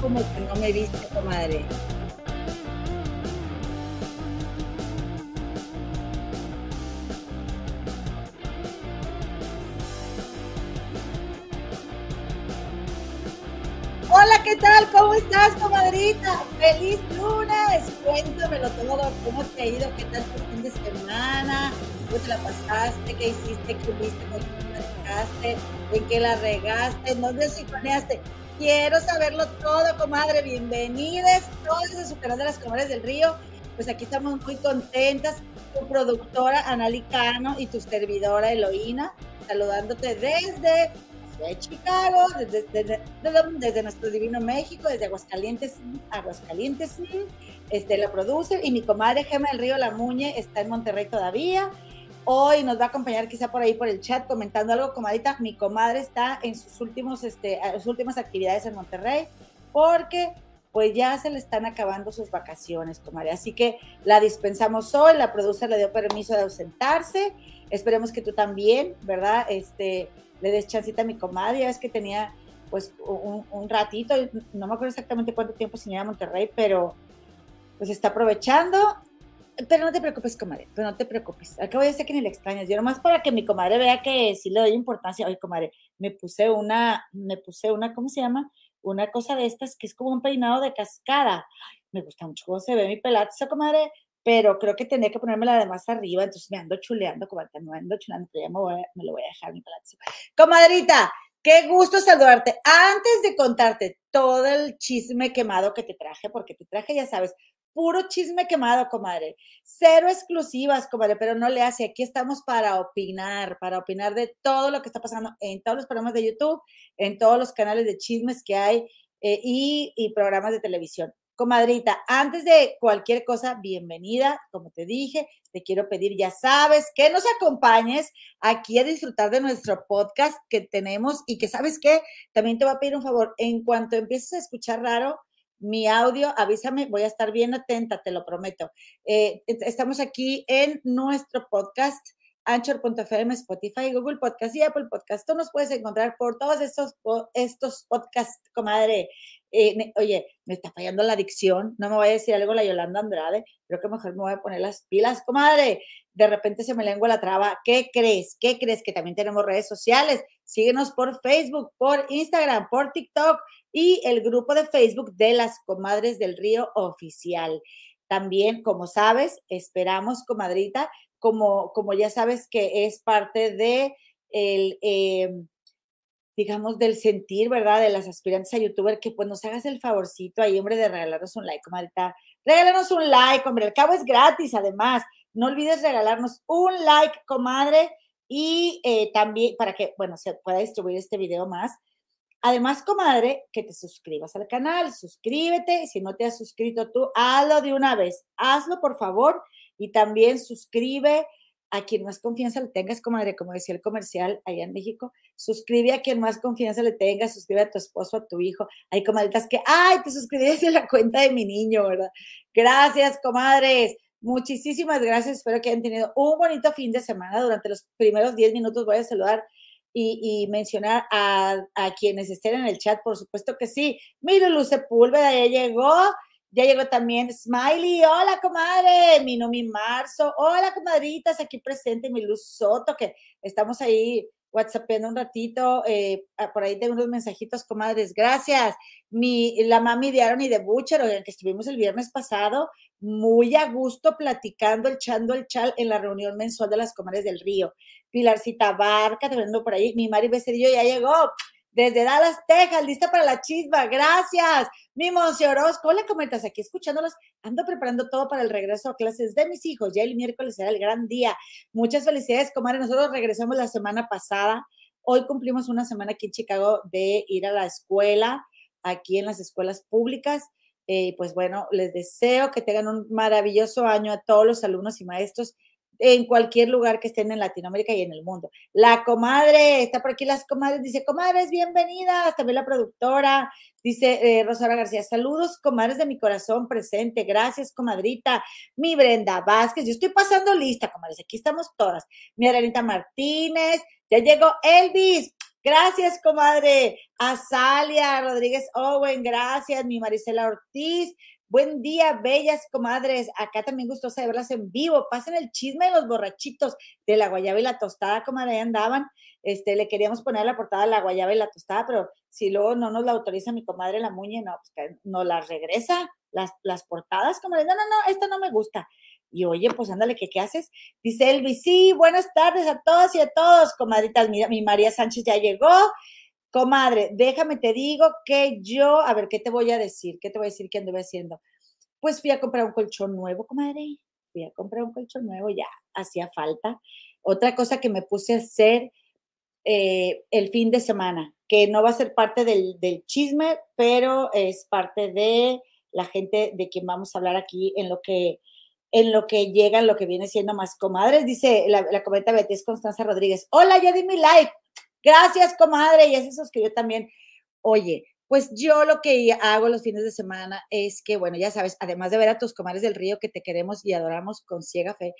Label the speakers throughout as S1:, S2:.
S1: como que no me viste, comadre. Hola, ¿qué tal? ¿Cómo estás, comadrita? ¡Feliz lunes! Cuéntamelo todo, ¿cómo te ha ido? ¿Qué tal tu fin de semana? ¿Cómo te la pasaste? ¿Qué hiciste? ¿Qué viste? ¿Cómo te platicaste? ¿En qué la regaste? ¿En dónde sincroneaste? Quiero saberlo todo, comadre. Bienvenidas todos a su canal de las comadres del río. Pues aquí estamos muy contentas. Tu productora Analicano y tu servidora Eloína, saludándote desde de Chicago, desde, desde, nuestro divino México, desde Aguascalientes, Aguascalientes, este, la produce, y mi comadre Gema del Río La Muñe está en Monterrey todavía. Hoy nos va a acompañar quizá por ahí por el chat comentando algo, comadita. Mi comadre está en sus, últimos, este, sus últimas actividades en Monterrey porque pues ya se le están acabando sus vacaciones, comadre. Así que la dispensamos hoy, la producer le dio permiso de ausentarse. Esperemos que tú también, ¿verdad? Este, le des chancita a mi comadre, es que tenía pues un, ratito, no me acuerdo exactamente cuánto tiempo sin ir a Monterrey, pero pues está aprovechando. Pero no te preocupes, comadre, pero no te preocupes. Acabo de ser que ni le extrañas. Yo nomás para que mi comadre vea que sí le doy importancia. Oye, comadre, me puse una, me puse una, ¿cómo se llama? Una cosa de estas que es como un peinado de cascada. me gusta mucho cómo se ve mi pelazo, comadre pero creo que tenía que ponerme la de más arriba, entonces me ando chuleando, como me ando chuleando, pero ya me, voy me lo voy a dejar mi palazzo. Comadrita, qué gusto saludarte. Antes de contarte todo el chisme quemado que te traje, porque te traje, ya sabes, puro chisme quemado, comadre. Cero exclusivas, comadre, pero no le hace. Aquí estamos para opinar, para opinar de todo lo que está pasando en todos los programas de YouTube, en todos los canales de chismes que hay eh, y, y programas de televisión. Comadrita, antes de cualquier cosa, bienvenida, como te dije, te quiero pedir, ya sabes, que nos acompañes aquí a disfrutar de nuestro podcast que tenemos y que sabes que también te voy a pedir un favor, en cuanto empieces a escuchar raro mi audio, avísame, voy a estar bien atenta, te lo prometo. Eh, estamos aquí en nuestro podcast Anchor.fm, Spotify, Google Podcast y Apple Podcast. Tú nos puedes encontrar por todos estos, estos podcasts, comadre. Eh, oye, me está fallando la adicción, no me voy a decir algo la Yolanda Andrade, creo que mejor me voy a poner las pilas, comadre. De repente se me lengua la traba. ¿Qué crees? ¿Qué crees? Que también tenemos redes sociales. Síguenos por Facebook, por Instagram, por TikTok y el grupo de Facebook de las Comadres del Río Oficial. También, como sabes, esperamos, comadrita, como, como ya sabes que es parte de el, em, digamos, del sentir, ¿verdad? De las aspirantes a youtuber, que pues nos hagas el favorcito ahí, hombre, de regalarnos un like, comadita. Regálanos un like, hombre, al cabo es gratis, además. No olvides regalarnos un like, comadre, y eh, también para que, bueno, se pueda distribuir este video más. Además, comadre, que te suscribas al canal, suscríbete. Si no te has suscrito tú, hazlo de una vez. Hazlo, por favor y también suscribe a quien más confianza le tengas, comadre, como decía el comercial allá en México, suscribe a quien más confianza le tengas, suscribe a tu esposo, a tu hijo. Hay comadritas que, ay, te suscribiste a la cuenta de mi niño, ¿verdad? Gracias, comadres. Muchísimas gracias. Espero que hayan tenido un bonito fin de semana. Durante los primeros 10 minutos voy a saludar y, mencionar a, quienes estén en el chat, por supuesto que sí. Mi Lulu Sepúlveda ya llegó. Ya llegó también Smiley. Hola, comadre. Mi Nomi Marzo. Hola, comadritas. Aquí presente mi Luz Soto, que estamos ahí WhatsAppando un ratito. Eh, ah, por ahí tengo unos mensajitos, comadres. Gracias. Mi, la mami de Aaron y de Butcher, que estuvimos el viernes pasado, muy a gusto platicando, echando el chal en la reunión mensual de las comadres del río. Pilarcita Barca, te vendo por ahí. Mi Mari Becerrillo ya llegó desde Dallas, Texas, lista para la chisma. Gracias. Mi Monse Orozco, hola, comentas aquí escuchándolos. Ando preparando todo para el regreso a clases de mis hijos. Ya el miércoles será el gran día. Muchas felicidades, comadre. Nosotros regresamos la semana pasada. Hoy cumplimos una semana aquí en Chicago de ir a la escuela, aquí en las escuelas públicas. Eh, pues bueno, les deseo que tengan un maravilloso año a todos los alumnos y maestros en cualquier lugar que estén en Latinoamérica y en el mundo. La comadre, está por aquí las comadres, dice, comadres, bienvenidas, también la productora, dice eh, Rosaura García, saludos, comadres de mi corazón presente, gracias, comadrita, mi Brenda Vázquez, yo estoy pasando lista, comadres, aquí estamos todas, mi Arenita Martínez, ya llegó Elvis, Gracias, comadre. Azalia Rodríguez Owen, gracias. Mi Marisela Ortiz, Buen día, bellas comadres. Acá también gustosa de verlas en vivo. Pasen el chisme de los borrachitos de la guayaba y la tostada, comadre, ahí andaban. Este, le queríamos poner la portada de la guayaba y la tostada, pero si luego no nos la autoriza mi comadre la muñe, no, pues no la regresa las, las portadas, comadre. No, no, no, esta no me gusta. Y oye, pues ándale, ¿qué, ¿qué haces? Dice Elvis, sí, buenas tardes a todos y a todos, comadritas. Mi María Sánchez ya llegó. Comadre, déjame te digo que yo, a ver, ¿qué te voy a decir? ¿Qué te voy a decir que anduve haciendo? Pues fui a comprar un colchón nuevo, comadre. Fui a comprar un colchón nuevo, ya hacía falta. Otra cosa que me puse a hacer eh, el fin de semana, que no va a ser parte del, chisme, pero es parte de la gente de quien vamos a hablar aquí en lo que en lo que llega, en lo que viene siendo más comadres. Dice la, la comenta Betis Constanza Rodríguez. Hola, ya di mi like. Gracias, comadre. Y que yo también. Oye, pues yo lo que hago los fines de semana es que, bueno, ya sabes, además de ver a tus comadres del río que te queremos y adoramos con ciega fe,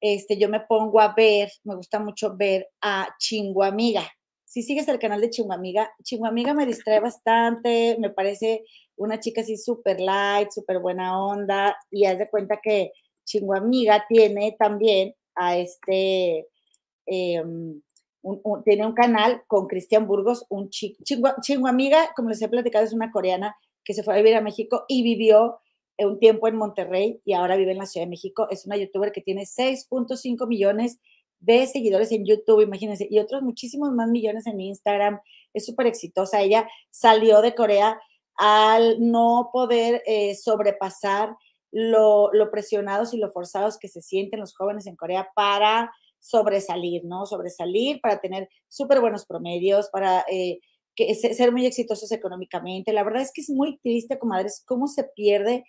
S1: este, yo me pongo a ver, me gusta mucho ver a Chinguamiga. Si sigues el canal de Chinguamiga, Chinguamiga me distrae bastante, me parece una chica así súper light, súper buena onda, y haz de cuenta que Chinguamiga tiene también a este, tiene un canal con Cristian Burgos, un chingo, amiga, como les he platicado, es una coreana que se fue a vivir a México y vivió un tiempo en Monterrey y ahora vive en la Ciudad de México. Es una youtuber que tiene 6.5 millones de seguidores en YouTube, imagínense, y otros muchísimos más millones en Instagram. Es súper exitosa. Ella salió de Corea al no poder eh, sobrepasar lo, lo presionados y lo forzados que se sienten los jóvenes en Corea para sobresalir, ¿no? Sobresalir para tener súper buenos promedios, para eh, que, ser muy exitosos económicamente. La verdad es que es muy triste, comadres, cómo se pierde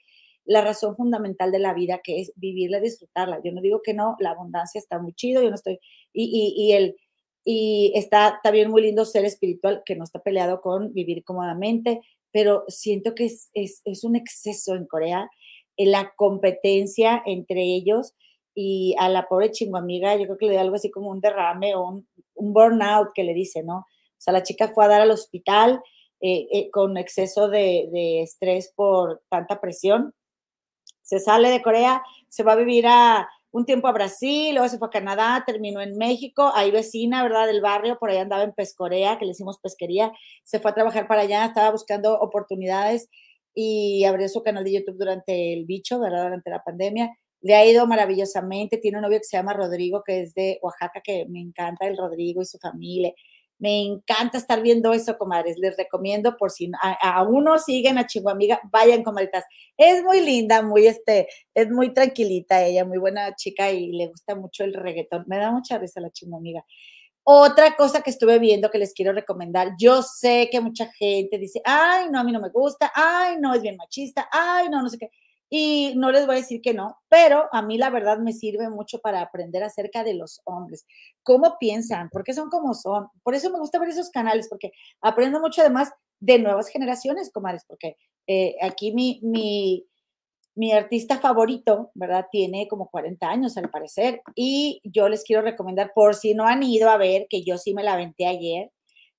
S1: la razón fundamental de la vida, que es vivirla, disfrutarla. Yo no digo que no, la abundancia está muy chido, yo no estoy, y, y, el, y está también muy lindo ser espiritual, que no está peleado con vivir cómodamente, pero siento que es, es, es un exceso en Corea, en la competencia entre ellos, y a la pobre amiga yo creo que le dio algo así como un derrame o un, burnout que le dice, ¿no? O sea, la chica fue a dar al hospital eh, eh, con exceso de, estrés por tanta presión. Se sale de Corea, se va a vivir a un tiempo a Brasil, luego se fue a Canadá, terminó en México, ahí vecina, ¿verdad? Del barrio, por ahí andaba en Pescorea, que le hicimos pesquería, se fue a trabajar para allá, estaba buscando oportunidades y abrió su canal de YouTube durante el bicho, ¿verdad? Durante la pandemia le ha ido maravillosamente. Tiene un novio que se llama Rodrigo, que es de Oaxaca, que me encanta el Rodrigo y su familia. Me encanta estar viendo eso, comadres. Les recomiendo por si a, uno siguen a Amiga, vayan, comadritas. Es muy linda, muy este, es muy tranquilita ella, muy buena chica y le gusta mucho el reggaetón. Me da mucha risa la Amiga. Otra cosa que estuve viendo que les quiero recomendar, yo sé que mucha gente dice, ay, no, a mí no me gusta, ay, no, es bien machista, ay, no, no sé qué. Y no les voy a decir que no, pero a mí la verdad me sirve mucho para aprender acerca de los hombres, cómo piensan, por qué son como son. Por eso me gusta ver esos canales, porque aprendo mucho además de nuevas generaciones, comadres, porque eh, aquí mi, mi, mi artista favorito, ¿verdad? Tiene como 40 años al parecer y yo les quiero recomendar, por si no han ido a ver, que yo sí me la aventé ayer,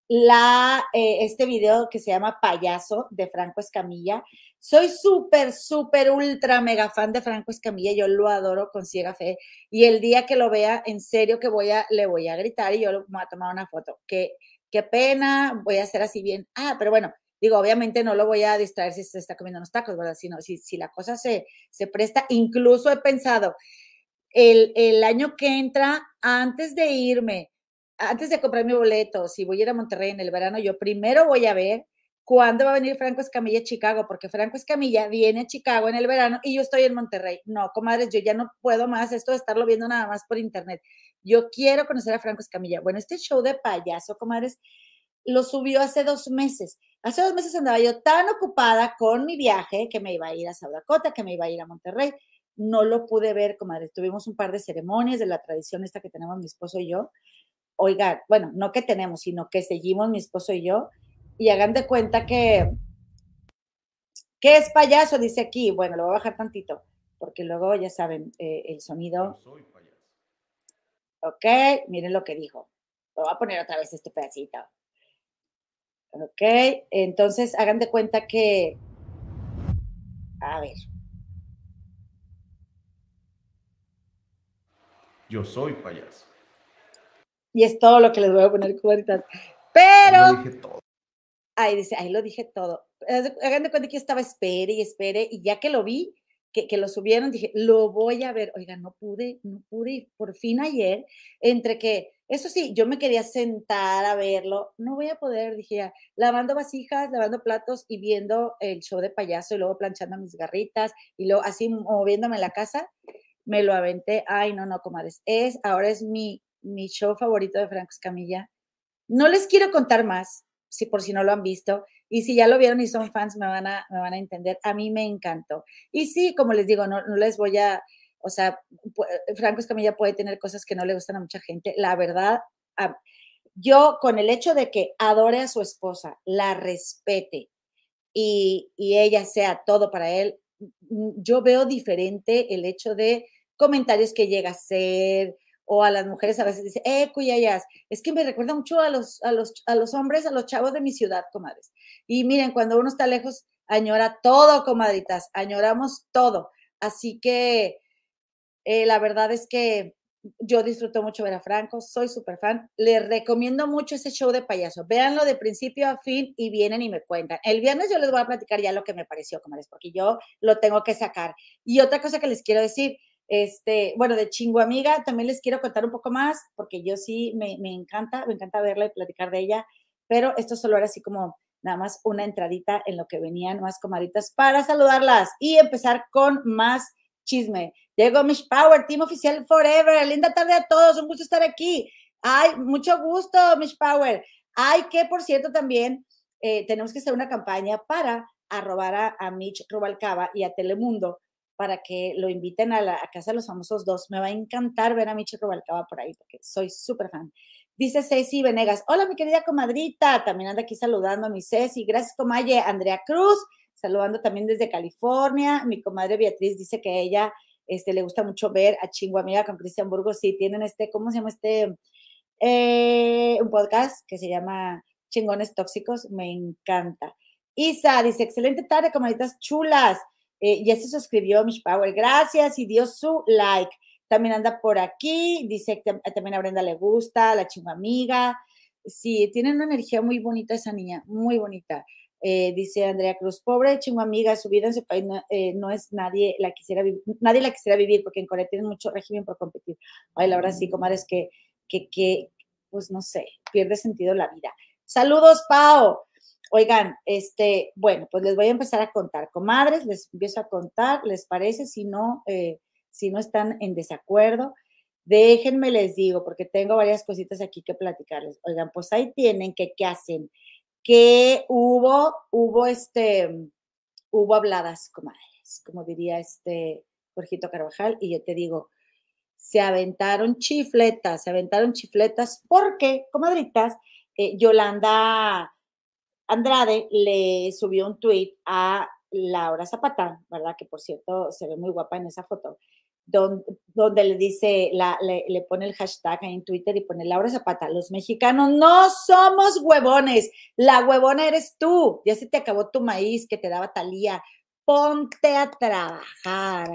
S1: la, eh, este video que se llama Payaso de Franco Escamilla. Soy súper, súper, ultra, mega fan de Franco Escamilla. Yo lo adoro con ciega fe. Y el día que lo vea, en serio que voy a, le voy a gritar y yo le voy a tomar una foto. Qué, qué pena, voy a hacer así bien. Ah, pero bueno, digo, obviamente no lo voy a distraer si se está comiendo unos tacos, ¿verdad? Sino si, si la cosa se, se presta. Incluso he pensado, el, el año que entra, antes de irme, antes de comprar mi boleto, si voy a ir a Monterrey en el verano, yo primero voy a ver ¿Cuándo va a venir Franco Escamilla a Chicago? Porque Franco Escamilla viene a Chicago en el verano y yo estoy en Monterrey. No, comadres, yo ya no puedo más esto de estarlo viendo nada más por internet. Yo quiero conocer a Franco Escamilla. Bueno, este show de payaso, comadres, lo subió hace dos meses. Hace dos meses andaba yo tan ocupada con mi viaje que me iba a ir a South Dakota, que me iba a ir a Monterrey. No lo pude ver, comadres. Tuvimos un par de ceremonias de la tradición esta que tenemos mi esposo y yo. Oiga, bueno, no que tenemos, sino que seguimos mi esposo y yo y hagan de cuenta que, ¿qué es payaso? Dice aquí. Bueno, lo voy a bajar tantito, porque luego ya saben, eh, el sonido. soy payaso. Ok, miren lo que dijo. voy a poner otra vez este pedacito. Ok, entonces hagan de cuenta que, a ver.
S2: Yo soy payaso.
S1: Y es todo lo que les voy a poner ahorita. Pero. Ahí dice, ahí lo dije todo. Hagan de cuenta que yo estaba espere y espere, y ya que lo vi, que, que, lo subieron, dije, lo voy a ver. Oiga, no pude, no pude. por fin ayer, entre que eso sí, yo me quería sentar a verlo, no voy a poder, dije ya, lavando vasijas, lavando platos y viendo el show de payaso y luego planchando mis garritas y luego así moviéndome en la casa, me lo aventé. Ay, no, no, comadres, es, ahora es mi, mi show favorito de Franco Escamilla. No les quiero contar más, si por si no lo han visto, y si ya lo vieron y son fans, me van a, me van a entender. A mí me encantó. Y sí, como les digo, no, no les voy a o sea, Franco Escamilla puede tener cosas que no le gustan a mucha gente. La verdad, yo con el hecho de que adore a su esposa, la respete y, ella sea todo para él, yo veo diferente el hecho de comentarios que llega a hacer o a las mujeres a veces dice, eh, cuyayas, es que me recuerda mucho a los, a los, a los hombres, a los chavos de mi ciudad, comadres. Y miren, cuando uno está lejos, añora todo, comadritas, añoramos todo. Así que eh, la verdad es que yo disfruto mucho ver a Franco, soy súper fan. Les recomiendo mucho ese show de payaso. Véanlo de principio a fin y vienen y me cuentan. El viernes yo les voy a platicar ya lo que me pareció, comadres, porque yo lo tengo que sacar. Y otra cosa que les quiero decir, este, bueno, de Chingo Amiga, también les quiero contar un poco más, porque yo sí me, encanta, me encanta verla y platicar de ella, pero esto solo era así como nada más una entradita en lo que venían más comadritas para saludarlas y empezar con más chisme. Llegó Mish Power, Team Oficial Forever. Linda tarde a todos, un gusto estar aquí. Ay, mucho gusto, Mish Power. Ay, que por cierto también eh, tenemos que hacer una campaña para arrobar a, a, Mitch Rubalcaba y a Telemundo para que lo inviten a la casa de los famosos dos. Me va a encantar ver a Mitch Rubalcaba por ahí porque soy súper fan. Dice Ceci Venegas, hola mi querida comadrita, también anda aquí saludando a mi Ceci, gracias comalle, Andrea Cruz, saludando también desde California. Mi comadre Beatriz dice que ella este, le gusta mucho ver a Chingo Amiga con Cristian Burgos. Sí, tienen este, ¿cómo se llama este? Eh, un podcast que se llama Chingones Tóxicos. Me encanta. Isa dice, excelente tarde, comaditas chulas. Eh, ya se suscribió Mish Power. Gracias y dio su like. También anda por aquí. Dice que también a Brenda le gusta, la chingo amiga. Sí, tiene una energía muy bonita esa niña, muy bonita. Eh, dice Andrea Cruz, pobre chingo amiga, su vida en su país eh, no, es nadie la quisiera vivir, nadie la quisiera vivir porque en Corea tienen mucho régimen por competir. Ay, la verdad sí, comadres, que, que, que, pues no sé, pierde sentido la vida. Saludos, Pau. Oigan, este, bueno, pues les voy a empezar a contar. Comadres, les empiezo a contar, ¿les parece? Si no, eh, si no están en desacuerdo, déjenme les digo, porque tengo varias cositas aquí que platicarles. Oigan, pues ahí tienen que, ¿qué hacen? que hubo, hubo este, hubo habladas, comadres, como diría este Jorgito Carvajal, y yo te digo, se aventaron chifletas, se aventaron chifletas porque, comadritas, eh, Yolanda Andrade le subió un tweet a Laura Zapata, ¿verdad? Que por cierto se ve muy guapa en esa foto donde, le dice, la, le, pone el hashtag en Twitter y pone Laura Zapata, los mexicanos no somos huevones, la huevona eres tú, ya se te acabó tu maíz que te daba talía, ponte a trabajar.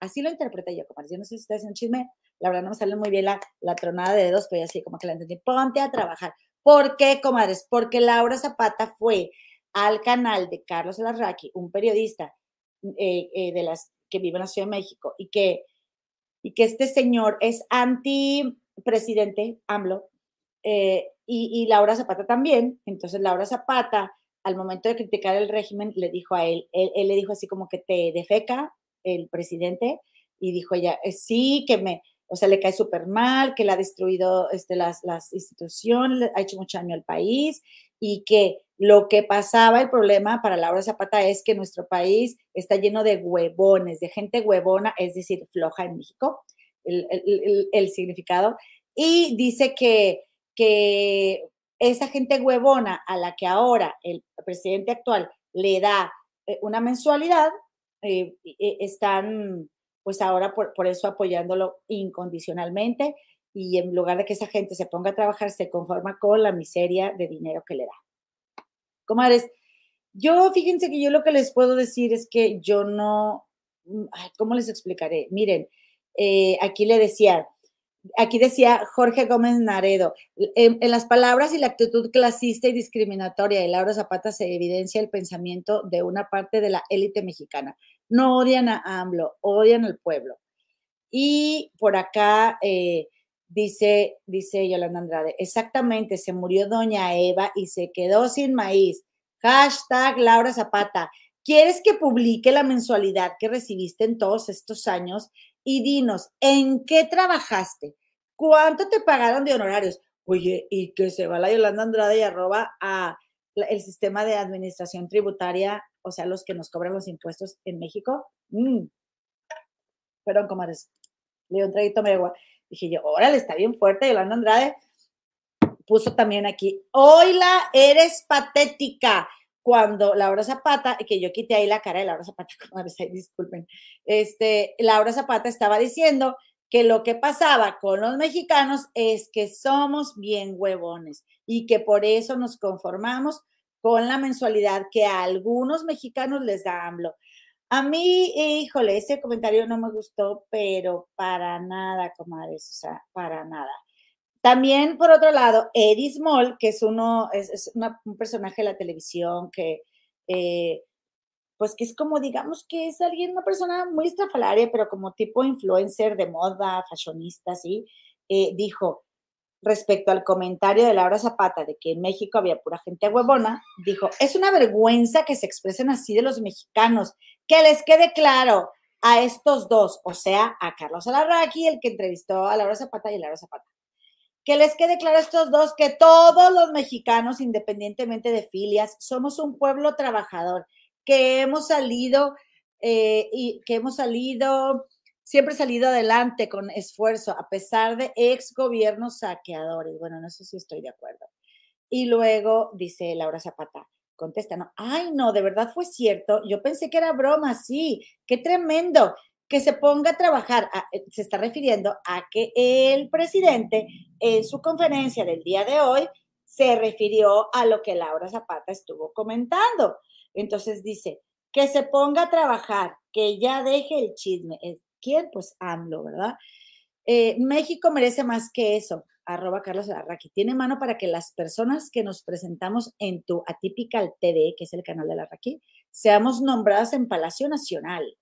S1: Así lo interpreté yo, como yo no sé si ustedes un chisme, la verdad no me sale muy bien la, la tronada de dedos, pero así como que la entendí, ponte a trabajar. ¿Por qué, comadres? Porque Laura Zapata fue al canal de Carlos Larraqui, un periodista eh, eh, de las que vive en la Ciudad de México y que y que este señor es anti-presidente, AMLO, eh, y, Laura Zapata también. Entonces Laura Zapata, al momento de criticar el régimen, le dijo a él, él, le dijo así como que te defeca el presidente, y dijo ella, sí, que me, o sea, le cae súper mal, que le ha destruido este, las, las instituciones, ha hecho mucho daño al país, y que lo que pasaba, el problema para Laura Zapata es que nuestro país está lleno de huevones, de gente huevona, es decir, floja en México, el, significado. Y dice que, que esa gente huevona a la que ahora el presidente actual le da eh, una mensualidad, eh, están pues ahora por, por, eso apoyándolo incondicionalmente y en lugar de que esa gente se ponga a trabajar, se conforma con la miseria de dinero que le da. Comadres, yo fíjense que yo lo que les puedo decir es que yo no, mm, ¿cómo les explicaré? Miren, eh, aquí le decía, aquí decía Jorge Gómez Naredo, en, las palabras y la actitud clasista y discriminatoria de Laura Zapata se evidencia el pensamiento de una parte de la élite mexicana. No odian a AMLO, odian al pueblo. Y por acá eh, dice, dice Yolanda Andrade, exactamente, se murió doña Eva y se quedó sin maíz. Hashtag Laura Zapata. ¿Quieres que publique la mensualidad que recibiste en todos estos años? y dinos, ¿en qué trabajaste? ¿Cuánto te pagaron de honorarios? Oye, y que se va la Yolanda Andrade y arroba a el sistema de administración tributaria, o sea, los que nos cobran los impuestos en México. Mm. Perdón, comadres, le dio un traguito de agua. Dije yo, órale, está bien fuerte. Yolanda Andrade puso también aquí, Hola, eres patética cuando Laura Zapata, que yo quité ahí la cara de Laura Zapata, disculpen, este, Laura Zapata estaba diciendo que lo que pasaba con los mexicanos es que somos bien huevones y que por eso nos conformamos con la mensualidad que a algunos mexicanos les da AMLO. A mí, híjole, ese comentario no me gustó, pero para nada, comadres, o sea, para nada. También, por otro lado, Eddie Small, que es uno, es, un personaje de la televisión que, eh, pues que es como, digamos que es alguien, una persona muy estrafalaria, pero como tipo influencer de moda, fashionista, ¿sí? Eh, dijo, respecto al comentario de Laura Zapata de que en México había pura gente huevona, dijo, es una vergüenza que se expresen así de los mexicanos, que les quede claro a estos dos, o sea, a Carlos Alarraqui, el que entrevistó a Laura Zapata y Laura Zapata que les quede claro a estos dos que todos los mexicanos, independientemente de filias, somos un pueblo trabajador, que hemos salido eh, y que hemos salido, siempre salido adelante con esfuerzo, a pesar de ex gobiernos saqueadores. Bueno, no sé si estoy de acuerdo. Y luego dice Laura Zapata, contesta, no, ay, no, de verdad fue cierto. Yo pensé que era broma, sí, qué tremendo que se ponga a trabajar, eh, se está refiriendo a que el presidente en su conferencia del día de hoy se refirió a lo que Laura Zapata estuvo comentando. Entonces dice, que se ponga a trabajar, que ya deje el chisme. Eh, ¿Quién? Pues AMLO, ¿verdad? Eh, México merece más que eso. Arroba Carlos Arraqui. Tiene mano para que las personas que nos presentamos en tu Atypical TV, que es el canal de Arraqui, seamos nombradas en Palacio Nacional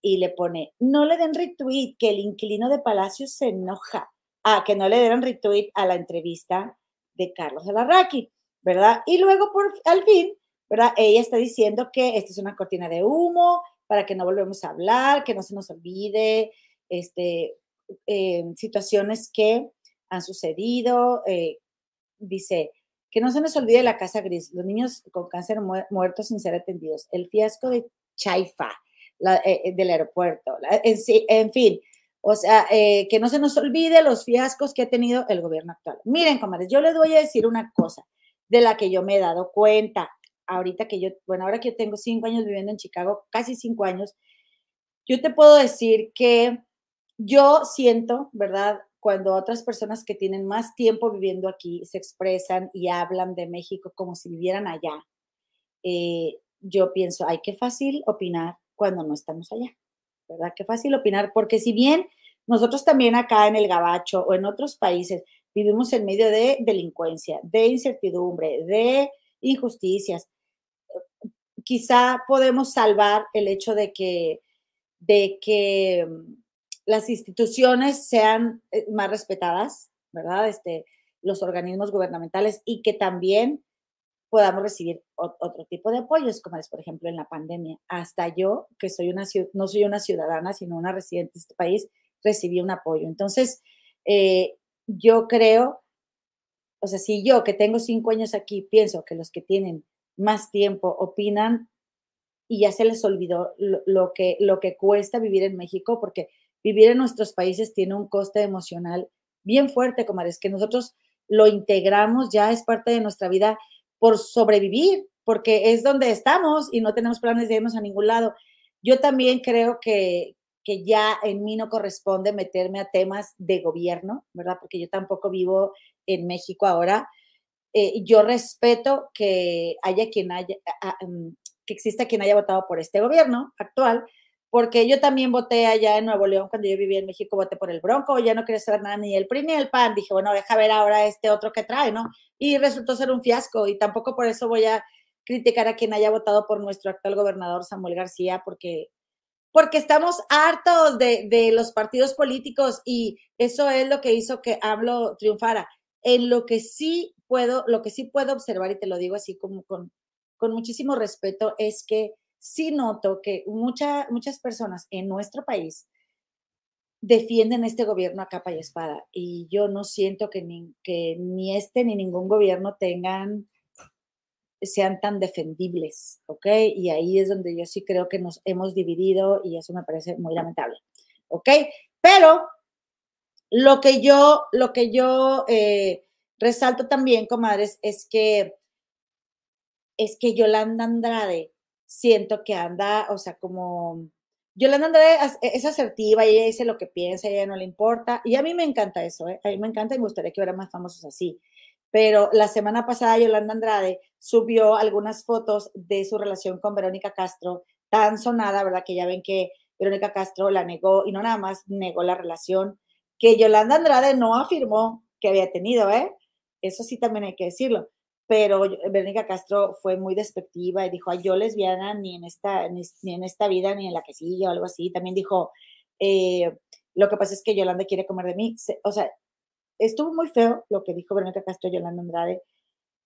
S1: y le pone, no le den retweet, que el inquilino de Palacio se enoja. Ah, que no le dieron retweet a la entrevista de Carlos Alarraqui, ¿verdad? Y luego, por al fin, Ella está diciendo que esta es una cortina de humo para que no volvemos a hablar, que no se nos olvide, este, eh, situaciones que han sucedido. Eh, dice, que no se nos olvide la casa gris, los niños con cáncer muertos sin ser atendidos, el fiasco de Chaifa, eh, eh, del aeropuerto, en, en, fin, o sea, que no se nos olvide los fiascos que ha tenido el gobierno actual. Miren, comadres, yo les voy a decir una cosa de la que yo me he dado cuenta ahorita que yo, bueno, ahora que yo tengo cinco años viviendo en Chicago, casi cinco años, yo te puedo decir que yo siento, ¿verdad? Cuando otras personas que tienen más tiempo viviendo aquí se expresan y hablan de México como si vivieran allá, yo pienso, ay, qué fácil opinar, cuando no estamos allá, ¿verdad? Qué fácil opinar, porque si bien nosotros también acá en el Gabacho o en otros países vivimos en medio de delincuencia, de incertidumbre, de injusticias, quizá podemos salvar el hecho de que, de que mm, las instituciones sean eh, más respetadas, ¿verdad? Este, los organismos gubernamentales y que también podamos recibir otro tipo de apoyos, como es, por ejemplo, en la pandemia. Hasta yo, que soy una, no soy una ciudadana, sino una residente de este país, recibí un apoyo. Entonces, eh, yo creo, o sea, si yo que tengo cinco años aquí pienso que los que tienen más tiempo opinan y ya se les olvidó lo, que, lo que cuesta vivir en México, porque vivir en nuestros países tiene un coste emocional bien fuerte, como es que nosotros lo integramos, ya es parte de nuestra vida por sobrevivir, porque es donde estamos y no tenemos planes de irnos a ningún lado. Yo también creo que, que ya en mí no corresponde meterme a temas de gobierno, ¿verdad? Porque yo tampoco vivo en México ahora. Eh, yo respeto que haya quien haya, mm, que exista quien haya votado por este gobierno actual, porque yo también voté allá en Nuevo León cuando yo vivía en México, voté por el Bronco, ya no quería saber nada ni el PRI ni el PAN, dije, bueno, deja ver ahora este otro que trae, ¿no? Y resultó ser un fiasco y tampoco por eso voy a criticar a quien haya votado por nuestro actual gobernador Samuel García, porque, porque estamos hartos de, de los partidos políticos y eso es lo que hizo que AMLO triunfara. En lo que sí lo que sí puedo observar, y te lo digo así como con, con muchísimo respeto, es que sí noto que muchas personas en nuestro país defienden este gobierno a capa y espada y yo no siento que ni, que ni este ni ningún gobierno tengan sean tan defendibles, ¿ok? Y ahí es donde yo sí creo que nos hemos dividido y eso me parece muy lamentable, ¿ok? Pero lo que yo, lo que yo eh, resalto también, comadres, es que es que Yolanda Andrade siento que anda, o sea, como Yolanda Andrade es asertiva ella dice lo que piensa, ella no le importa. Y a mí me encanta eso, ¿eh? a mí me encanta y me gustaría que hubiera más famosos así. Pero la semana pasada Yolanda Andrade subió algunas fotos de su relación con Verónica Castro, tan sonada, ¿verdad? Que ya ven que Verónica Castro la negó y no nada más negó la relación que Yolanda Andrade no afirmó que había tenido, ¿eh? Eso sí también hay que decirlo pero Verónica Castro fue muy despectiva y dijo, ay, yo lesbiana ni en esta, ni, en esta vida, ni en la que sigue o algo así. También dijo, eh, lo que pasa es que Yolanda quiere comer de mí. O sea, estuvo muy feo lo que dijo Verónica Castro y Yolanda Andrade,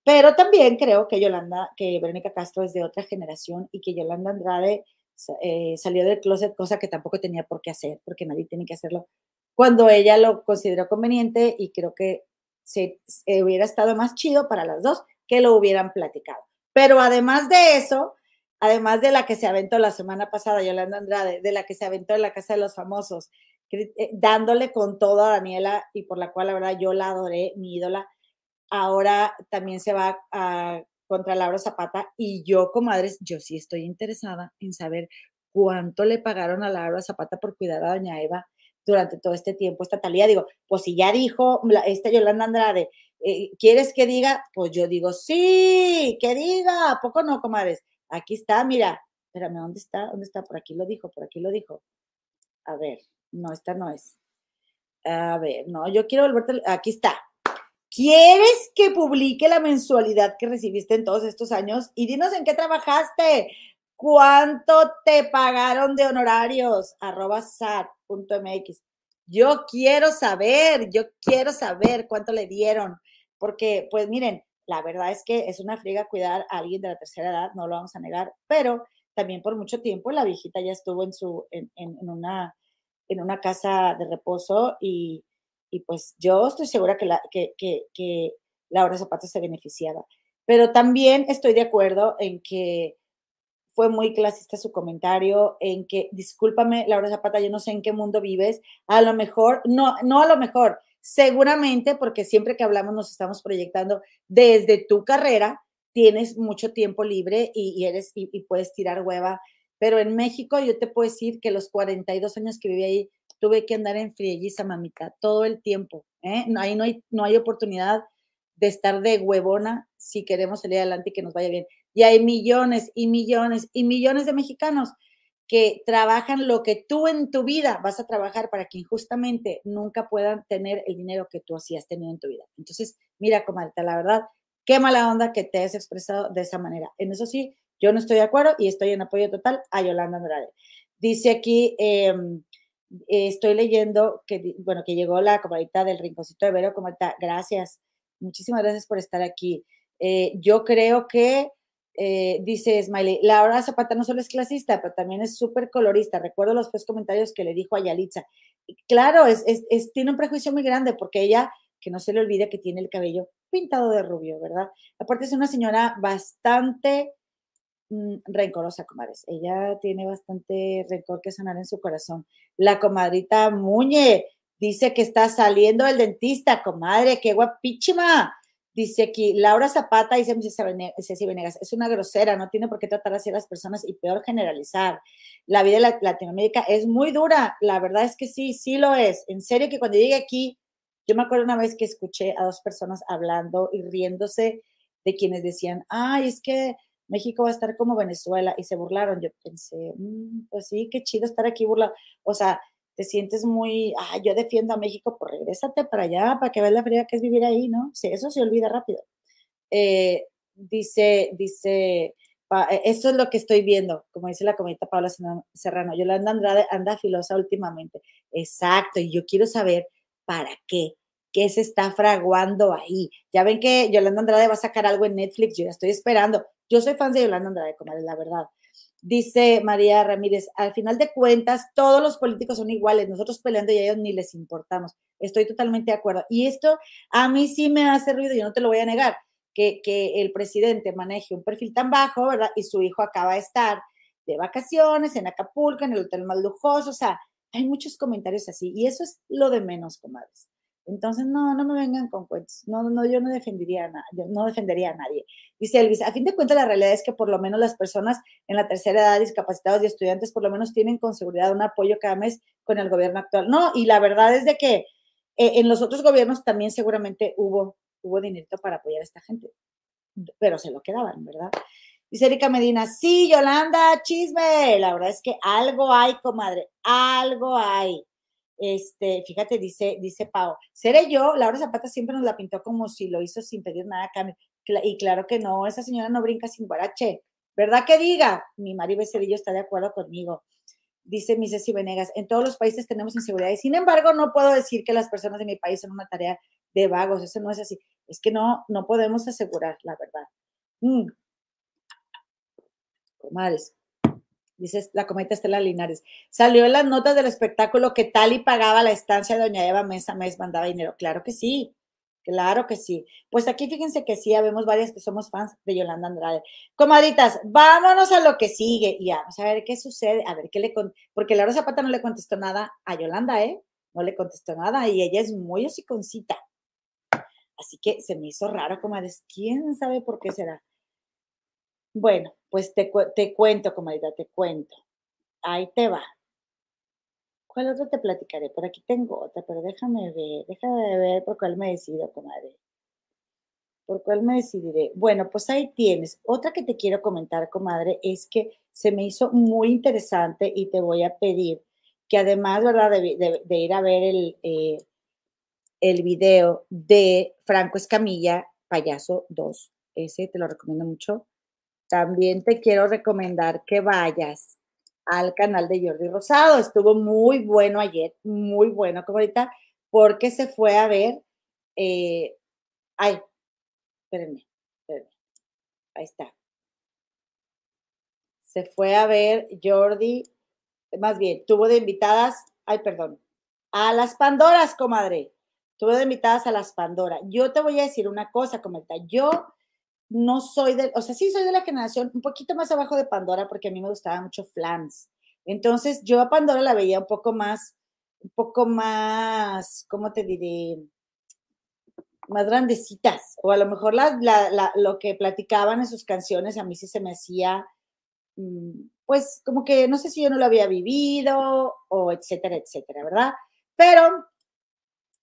S1: pero también creo que Yolanda, que Verónica Castro es de otra generación y que Yolanda Andrade eh, salió del closet, cosa que tampoco tenía por qué hacer, porque nadie tiene que hacerlo, cuando ella lo consideró conveniente y creo que se, hubiera estado más chido para las dos que lo hubieran platicado. Pero además de eso, además de la que se aventó la semana pasada, Yolanda Andrade, de la que se aventó en la Casa de los Famosos, eh, dándole con todo a Daniela y por la cual la verdad yo la adoré, mi ídola, ahora también se va a, contra Laura Zapata y yo, comadres, yo sí estoy interesada en saber cuánto le pagaron a Laura Zapata por cuidar a doña Eva durante todo este tiempo, esta Talía, digo, pues si ya dijo esta Yolanda Andrade, eh, ¿quieres que diga? Pues yo digo, sí, que diga, ¿a poco no, comadres? Aquí está, mira, espérame, ¿dónde está? ¿Dónde está? Por aquí lo dijo, por aquí lo dijo. A ver, no, esta no es. A ver, no, yo quiero volverte, aquí está. ¿Quieres que publique la mensualidad que recibiste en todos estos años? Y dinos en qué trabajaste. ¿Cuánto te pagaron de honorarios? Arroba sat.mx. Yo quiero saber, yo quiero saber cuánto le dieron, porque pues miren, la verdad es que es una friega cuidar a alguien de la tercera edad, no lo vamos a negar, pero también por mucho tiempo la viejita ya estuvo en, su, en, una, en una casa de reposo y, pues yo estoy segura que, la, que, que, que Laura Zapata se beneficiaba. Pero también estoy de acuerdo en que fue muy clasista su comentario en que, discúlpame, Laura Zapata, yo no sé en qué mundo vives, a lo mejor, no, no a lo mejor, seguramente, porque siempre que hablamos nos estamos proyectando desde tu carrera, tienes mucho tiempo libre y, eres, y, puedes tirar hueva, pero en México yo te puedo decir que los 42 años que viví ahí, tuve que andar en frielliza, mamita, todo el tiempo, ¿eh? Ahí no hay, no hay oportunidad de estar de huevona si queremos salir adelante y que nos vaya bien. Y hay millones y millones y millones de mexicanos que trabajan lo que tú en tu vida vas a trabajar para que injustamente nunca puedan tener el dinero que tú así has tenido en tu vida. Entonces, mira, comadre, la verdad, qué mala onda que te has expresado de esa manera. En eso sí, yo no estoy de acuerdo y estoy en apoyo total a Yolanda Andrade. Dice aquí, em, estoy leyendo que, bueno, que llegó la comadita del rinconcito de Vero, comadita, gracias. Muchísimas gracias por estar aquí. Eh, yo creo que eh, dice Smiley, Laura Zapata no solo es clasista, pero también es súper colorista. Recuerdo los tres comentarios que le dijo a Yalitza. claro, es, tiene un prejuicio muy grande porque ella, que no se le olvide que tiene el cabello pintado de rubio, ¿verdad? Aparte es una señora bastante mm, rencorosa, comadres. Ella tiene bastante rencor que sanar en su corazón. La comadrita Muñe dice que está saliendo el dentista, comadre, qué guapísima. Dice aquí, Laura Zapata, dice Ceci Venegas, es una grosera, no tiene por qué tratar así a las personas y peor generalizar. La vida de Latinoamérica es muy dura, la verdad es que sí, sí lo es. En serio que cuando llegué aquí, yo me acuerdo una vez que escuché a dos personas hablando y riéndose de quienes decían, ay, es que México va a estar como Venezuela y se burlaron. Yo pensé, mm, pues sí, qué chido estar aquí burlado. O sea, te sientes muy, ah, yo defiendo a México, pues regrésate para allá, para que veas la fría que es vivir ahí, ¿no? Sí, eso se olvida rápido. Eh, dice, dice, e, eso es lo que estoy viendo, como dice la cometa Paula Serrano, Yolanda Andrade anda filosa últimamente. Exacto, y yo quiero saber para qué, qué se está fraguando ahí. Ya ven que Yolanda Andrade va a sacar algo en Netflix, yo ya estoy esperando. Yo soy fan de Yolanda Andrade, comadre, la verdad. Dice María Ramírez, al final de cuentas, todos los políticos son iguales, nosotros peleando y a ellos ni les importamos. Estoy totalmente de acuerdo. Y esto a mí sí me hace ruido, yo no te lo voy a negar, que, que el presidente maneje un perfil tan bajo, ¿verdad? Y su hijo acaba de estar de vacaciones en Acapulco, en el hotel más lujoso, o sea, hay muchos comentarios así, y eso es lo de menos, comadres. Entonces, no, no me vengan con cuentos. No, no, yo no defendería, a no defendería a nadie. Dice Elvis, a fin de cuentas, la realidad es que por lo menos las personas en la tercera edad, discapacitados y estudiantes, por lo menos tienen con seguridad un apoyo cada mes con el gobierno actual. No, y la verdad es de que eh, en los otros gobiernos también seguramente hubo, hubo dinero para apoyar a esta gente, pero se lo quedaban, ¿verdad? Dice Erika Medina, sí, Yolanda, chisme. La verdad es que algo hay, comadre, algo hay. Este, fíjate, dice, dice Pau, seré yo, Laura Zapata siempre nos la pintó como si lo hizo sin pedir nada a cambio. Y claro que no, esa señora no brinca sin guarache. ¿Verdad que diga? Mi Mari Becerrillo está de acuerdo conmigo. Dice mi Ceci Venegas, en todos los países tenemos inseguridad y sin embargo no puedo decir que las personas de mi país son una tarea de vagos, eso no es así. Es que no, no podemos asegurar, la verdad. Mm. Comadres, dice la cometa Estela Linares, salió en las notas del espectáculo que Tali pagaba la estancia de Doña Eva mes a mes, mandaba dinero. Claro que sí, claro que sí. Pues aquí fíjense que sí, habemos varias que somos fans de Yolanda Andrade. Comadritas, vámonos a lo que sigue y vamos a ver qué sucede, a ver qué le porque Laura Zapata no le contestó nada a Yolanda, ¿eh? No le contestó nada y ella es muy hociconcita. Así que se me hizo raro, comadres. ¿Quién sabe por qué será? Bueno, pues te, te cuento, comadita, te cuento. Ahí te va. ¿Cuál otro te platicaré? Por aquí tengo otra, pero déjame ver, déjame ver por cuál me decido, comadre. ¿Por cuál me decidiré? Bueno, pues ahí tienes. Otra que te quiero comentar, comadre, es que se me hizo muy interesante y te voy a pedir que además, ¿verdad?, de, ir a ver el, eh, el video de Franco Escamilla, Payaso 2. Ese te lo recomiendo mucho. También te quiero recomendar que vayas al canal de Jordi Rosado. Estuvo muy bueno ayer, muy bueno como ahorita, porque se fue a ver. Eh, ay, espérenme, espérenme. Ahí está. Se fue a ver Jordi, más bien, tuvo de invitadas, ay, perdón, a las Pandoras, comadre. Tuvo de invitadas a las Pandora. Yo te voy a decir una cosa, comenta. Yo no soy de, o sea, sí soy de la generación un poquito más abajo de Pandora porque a mí me gustaba mucho Flans. Entonces yo a Pandora la veía un poco más, un poco más, ¿cómo te diré? Más grandecitas. O a lo mejor la, lo que platicaban en sus canciones a mí sí se me hacía, mm, pues como que no sé si yo no lo había vivido o etcétera, etcétera, ¿verdad? Pero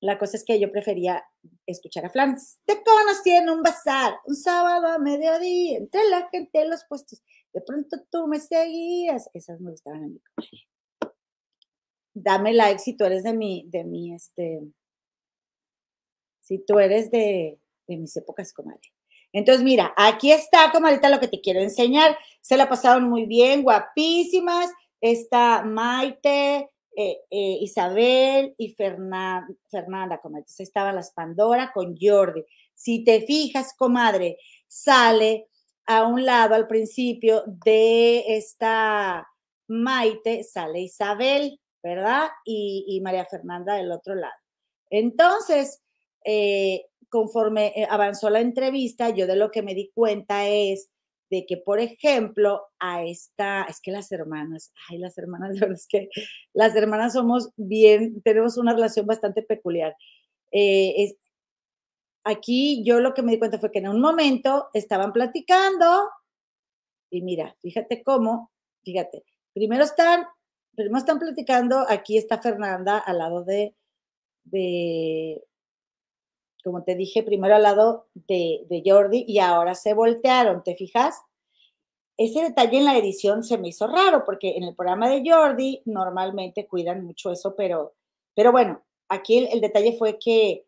S1: la cosa es que yo prefería escuchar a Flans. Te conocí en un bazar, un sábado a mediodía, entre la gente en los puestos. De pronto tú me seguías. Esas me gustaban a mí. Dame like si tú eres de mi, de mi, este, si tú eres de, de mis épocas, comadre. Entonces, mira, aquí está, comadita, lo que te quiero enseñar. Se la pasaron muy bien, guapísimas. Está Maite, eh, eh, Isabel y Fernanda, comadre. estaban las Pandora con Jordi. Si te fijas, comadre, sale a un lado al principio de esta Maite, sale Isabel, ¿verdad? Y, María Fernanda del otro lado. Entonces, eh, conforme avanzó la entrevista, yo de lo que me di cuenta es de que, por ejemplo, a esta, es que las hermanas, ay, las hermanas, la es que las hermanas somos bien, tenemos una relación bastante peculiar. Eh, aquí yo lo que me di cuenta fue que en un momento estaban platicando y mira, fíjate cómo, fíjate, primero están, primero están platicando, aquí está Fernanda al lado de, de como te dije, primero al lado de, de Jordi y ahora se voltearon, ¿te fijas? ese detalle en la edición se me hizo raro porque en el programa de Jordi normalmente cuidan mucho eso, pero, pero bueno, aquí el, detalle fue que,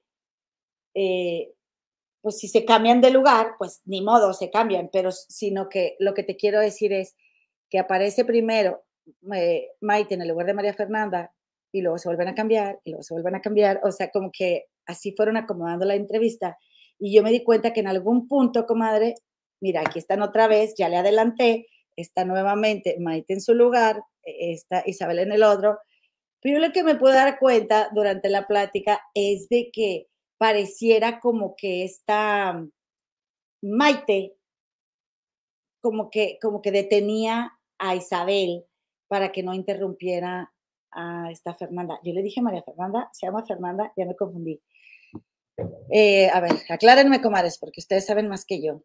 S1: eh, pues si se cambian de lugar, pues ni modo, se cambian, pero sino que lo que te quiero decir es que aparece primero eh, Maite en el lugar de María Fernanda y luego se vuelven a cambiar y luego se vuelven a cambiar, o sea, como que así fueron acomodando la entrevista. Y yo me di cuenta que en algún punto, comadre, mira, aquí están otra vez, ya le adelanté, está nuevamente Maite en su lugar, e, está Isabel en el otro, pero lo que me puedo dar cuenta durante la plática es de que pareciera como que esta Maite como que, como que detenía a Isabel para que no interrumpiera a esta Fernanda. Yo le dije María Fernanda, se llama Fernanda, ya me confundí. Eh, a ver, aclárenme, comadres, porque ustedes saben más que yo.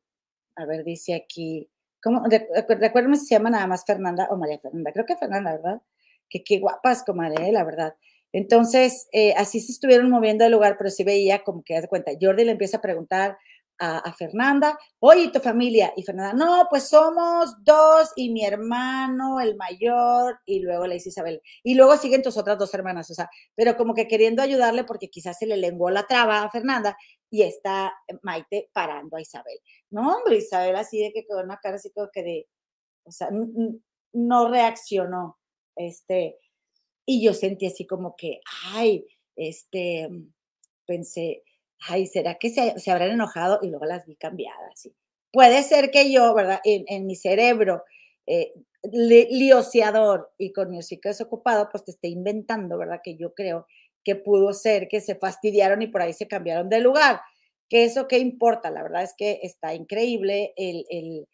S1: A ver, dice aquí, ¿cómo? Recuérdame si se llama nada más Fernanda o María Fernanda. Creo que Fernanda, ¿verdad? Que qué guapas, comadre, la verdad. Entonces, eh, así se estuvieron moviendo de lugar, pero sí veía como que, de cuenta, Jordi le empieza a preguntar a, Fernanda, oye, tu familia? Y Fernanda, no, pues somos dos y mi hermano, el mayor, y luego le dice Isabel, y luego siguen tus otras dos hermanas, o sea, pero como que queriendo ayudarle porque quizás se le lenguó la traba a Fernanda y está Maite parando a Isabel. No, hombre, Isabel así de que con una cara así como que de, o sea, no reaccionó, este, y yo sentí así como que, ay, este, pensé, ay, ¿será que se, habrán enojado? Y luego las vi cambiadas. ¿sí? Puede ser que yo, ¿verdad? En, mi cerebro eh, lioseador y con mi psique desocupado, pues te esté inventando, ¿verdad? Que yo creo que pudo ser que se fastidiaron y por ahí se cambiaron de lugar. Que eso qué importa, la verdad es que está increíble el,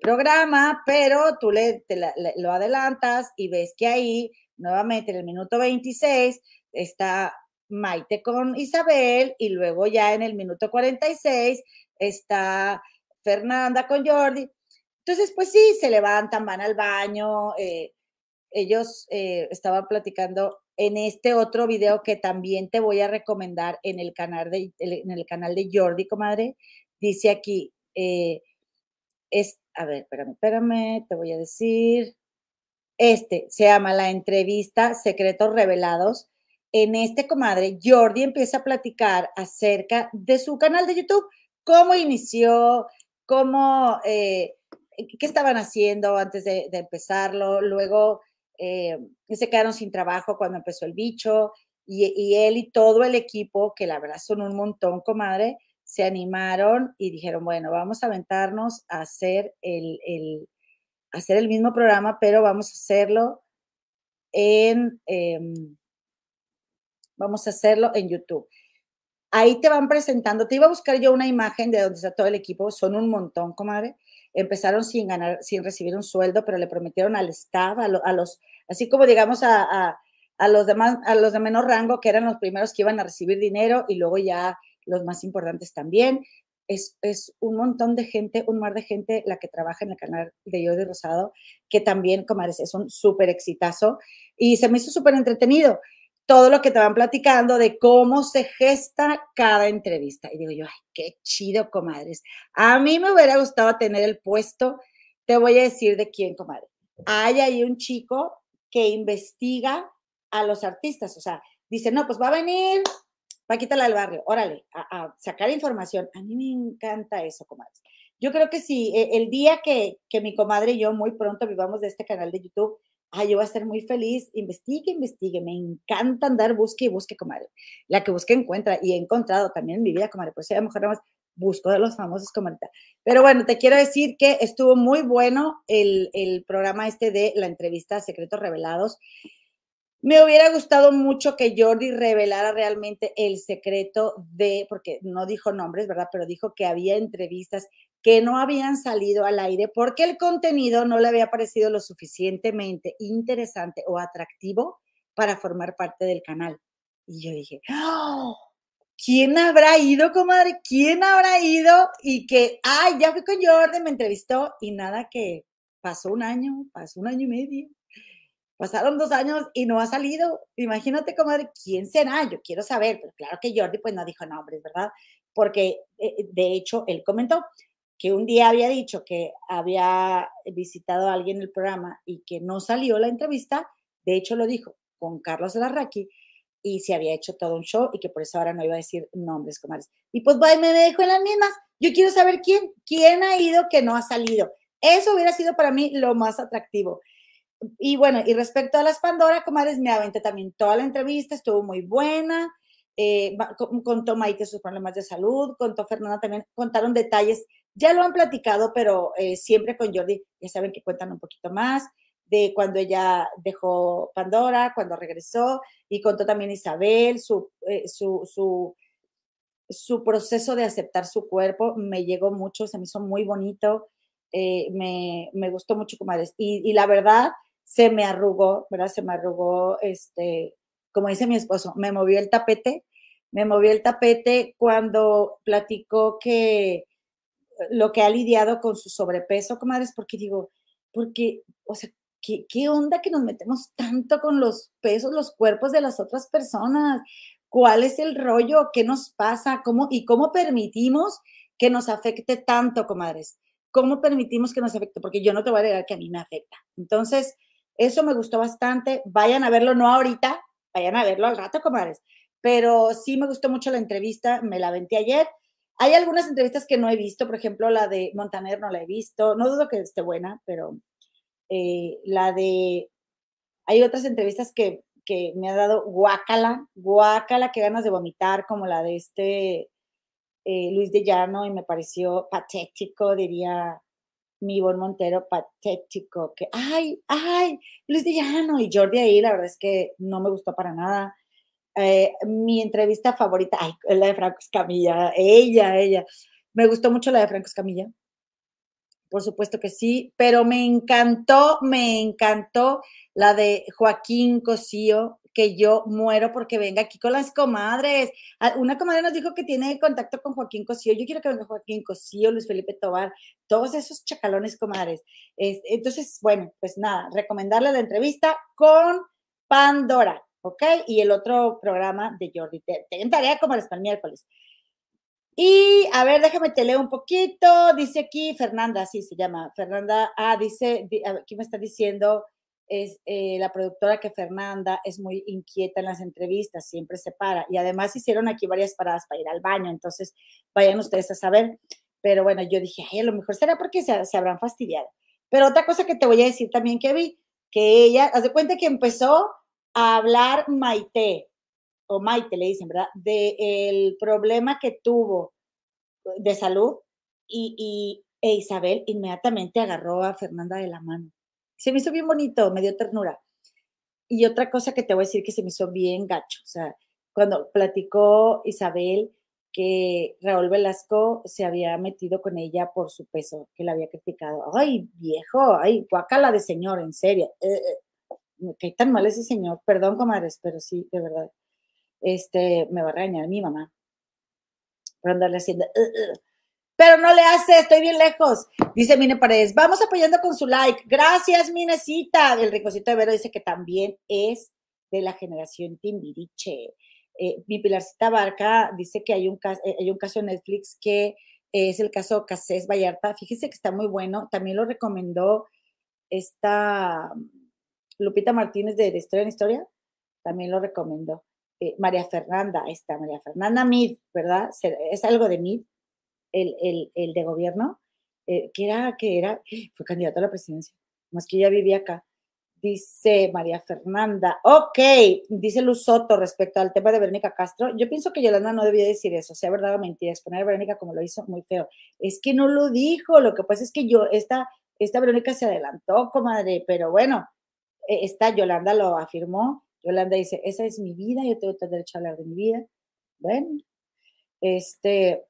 S1: programa, pero tú le, lo adelantas y ves que ahí, nuevamente en el minuto 26, está Maite con Isabel y luego ya en el minuto 46 está Fernanda con Jordi. Entonces, pues sí, se levantan, van al baño. Eh, ellos eh, estaban platicando en este otro video que también te voy a recomendar en el canal de, en el canal de Jordi, comadre. Dice aquí, eh, es, a ver, espérame, espérame, te voy a decir. Este se llama la entrevista Secretos Revelados en este comadre, Jordi empieza a platicar acerca de su canal de YouTube, cómo inició, cómo, eh, qué estaban haciendo antes de, empezarlo, luego eh, se quedaron sin trabajo cuando empezó el bicho, y, él y todo el equipo, que la verdad son un montón, comadre, se animaron y dijeron, bueno, vamos a aventarnos a hacer el, hacer el mismo programa, pero vamos a hacerlo en... Em, Vamos a hacerlo en YouTube. Ahí te van presentando. Te iba a buscar yo una imagen de donde está todo el equipo. Son un montón, comadre. Empezaron sin ganar, sin recibir un sueldo, pero le prometieron al staff, a, los, así como digamos a, los demás, a los de menor rango, que eran los primeros que iban a recibir dinero y luego ya los más importantes también. Es, es, un montón de gente, un mar de gente la que trabaja en el canal de de Rosado, que también, comadres, es un súper exitazo y se me hizo súper entretenido todo lo que te van platicando de cómo se gesta cada entrevista. Y digo yo, ay, qué chido, comadres. A mí me hubiera gustado tener el puesto, te voy a decir de quién, comadre. Hay ahí un chico que investiga a los artistas, o sea, dice, no, pues va a venir Paquita la del barrio, órale, a, sacar información. A mí me encanta eso, comadres. Yo creo que sí, e, el día que, que mi comadre y yo muy pronto vivamos de este canal de YouTube, ay, yo voy a estar muy feliz, investigue, investigue, me encanta andar, busque y busque, comadre. La que busque encuentra y he encontrado también en mi vida, comadre, pues a lo mejor nada más busco de los famosos, comadre. Pero bueno, te quiero decir que estuvo muy bueno el, el programa este de la entrevista Secretos Revelados. Me hubiera gustado mucho que Jordi revelara realmente el secreto de, porque no dijo nombres, ¿verdad? Pero dijo que había entrevistas que no habían salido al aire porque el contenido no le había parecido lo suficientemente interesante o atractivo para formar parte del canal. Y yo dije, ¡Oh! ¿quién habrá ido, comadre? ¿Quién habrá ido? Y que, ay, ya fui con Jordi, me entrevistó y nada que pasó un año, pasó un año y medio, pasaron dos años y no ha salido. Imagínate, comadre, ¿quién será? Yo quiero saber, pero claro que Jordi pues no dijo nombres, ¿verdad? Porque eh, de hecho él comentó que un día había dicho que había visitado a alguien en el programa y que no salió la entrevista, de hecho lo dijo con Carlos Larraqui, y se había hecho todo un show y que por eso ahora no iba a decir nombres, comadres. Y pues me dejo en las mismas. Yo quiero saber quién, quién ha ido que no ha salido. Eso hubiera sido para mí lo más atractivo. Y bueno, y respecto a las Pandora, comadres, me aventé también toda la entrevista, estuvo muy buena. Eh, contó Maite sus problemas de salud, contó Fernanda también, contaron detalles, ya lo han platicado, pero eh, siempre con Jordi, ya saben que cuentan un poquito más de cuando ella dejó Pandora, cuando regresó, y contó también Isabel, su, eh, su, su, proceso de aceptar su cuerpo, me llegó mucho, se me hizo muy bonito, eh, me, me, gustó mucho, comadres. Y, y la verdad, se me arrugó, ¿verdad? Se me arrugó, este, como dice mi esposo, me movió el tapete, me movió el tapete cuando platicó que lo que ha lidiado con su sobrepeso, comadres, porque digo, porque, o sea, ¿qué, onda que nos metemos tanto con los pesos, los cuerpos de las otras personas? ¿Cuál es el rollo? ¿Qué nos pasa? ¿Cómo, ¿Y cómo permitimos que nos afecte tanto, comadres? ¿Cómo permitimos que nos afecte? Porque yo no te voy a negar que a mí me afecta. Entonces, eso me gustó bastante. Vayan a verlo, no ahorita, vayan a verlo al rato, comadres. Pero sí me gustó mucho la entrevista, me la aventé ayer. Hay algunas entrevistas que no he visto, por ejemplo, la de Montaner no la he visto. No dudo que esté buena, pero eh, la de, hay otras entrevistas que, que me ha dado guácala, guácala, que ganas de vomitar, como la de este eh, Luis de Llano, y me pareció patético, diría mi buen Montero, patético, que, ay, ay, Luis de Llano, y Jordi ahí, la verdad es que no me gustó para nada. Eh, mi entrevista favorita, la de Franco Escamilla, ella, ella. Me gustó mucho la de Franco Escamilla por supuesto que sí, pero me encantó, me encantó la de Joaquín Cosío, que yo muero porque venga aquí con las comadres. Ah, una comadre nos dijo que tiene contacto con Joaquín Cosío. Yo quiero que venga Joaquín Cosío, Luis Felipe Tobar, todos esos chacalones comadres. entonces, bueno, pues nada, recomendarle la entrevista con Pandora, ¿ok? Y el otro programa de Jordi. Te, te tarea como para el miércoles. Y a ver, déjame te leo un poquito. Dice aquí Fernanda, sí se llama. Fernanda, ah, dice, aquí me está diciendo es eh, la productora que Fernanda es muy inquieta en las entrevistas, siempre se para. Y además hicieron aquí varias paradas para ir al baño, entonces vayan ustedes a saber. Pero bueno, yo dije, ay, a lo mejor será porque se, se habrán fastidiado. Pero otra cosa que te voy a decir también que vi, que ella, haz de cuenta que empezó a hablar Maite, o Maite le dicen, ¿verdad? De el problema que tuvo de salud y, y e Isabel inmediatamente agarró a Fernanda de la mano. Se me hizo bien bonito, me dio ternura. Y otra cosa que te voy a decir que se me hizo bien gacho, o sea, cuando platicó Isabel que Raúl Velasco se había metido con ella por su peso, que la había criticado. Ay, viejo, ay, guacala de señor, en serio. Eh, eh, qué tan mal ese señor. Perdón, comadres, pero sí, de verdad este, me va a regañar mi mamá por andarle haciendo, pero no le hace, estoy bien lejos. Dice Mine Paredes, vamos apoyando con su like. Gracias, Minecita. El ricocito de Vero dice que también es de la generación Timbiriche. Eh, mi Pilarcita Barca dice que hay un, caso, eh, hay un caso en Netflix que es el caso Casés Vallarta. Fíjese que está muy bueno. También lo recomendó esta Lupita Martínez de, Historia en Historia. También lo recomendó. Eh, María Fernanda, esta María Fernanda Mid, ¿verdad? Es algo de Mid, el, el, el de gobierno, eh, que era, que era, fue candidato a la presidencia, más que ya vivía acá. Dice María Fernanda, ok, dice Luz Soto respecto al tema de Verónica Castro. Yo pienso que Yolanda no debía decir eso, sea verdad o mentira, exponer a Verónica como lo hizo, muy feo. Es que no lo dijo, lo que pasa es que yo, esta, esta Verónica se adelantó, comadre, pero bueno, e, esta Yolanda lo afirmó Yolanda dice, esa es mi vida, yo tengo todo derecho a hablar de mi vida. Bueno, este,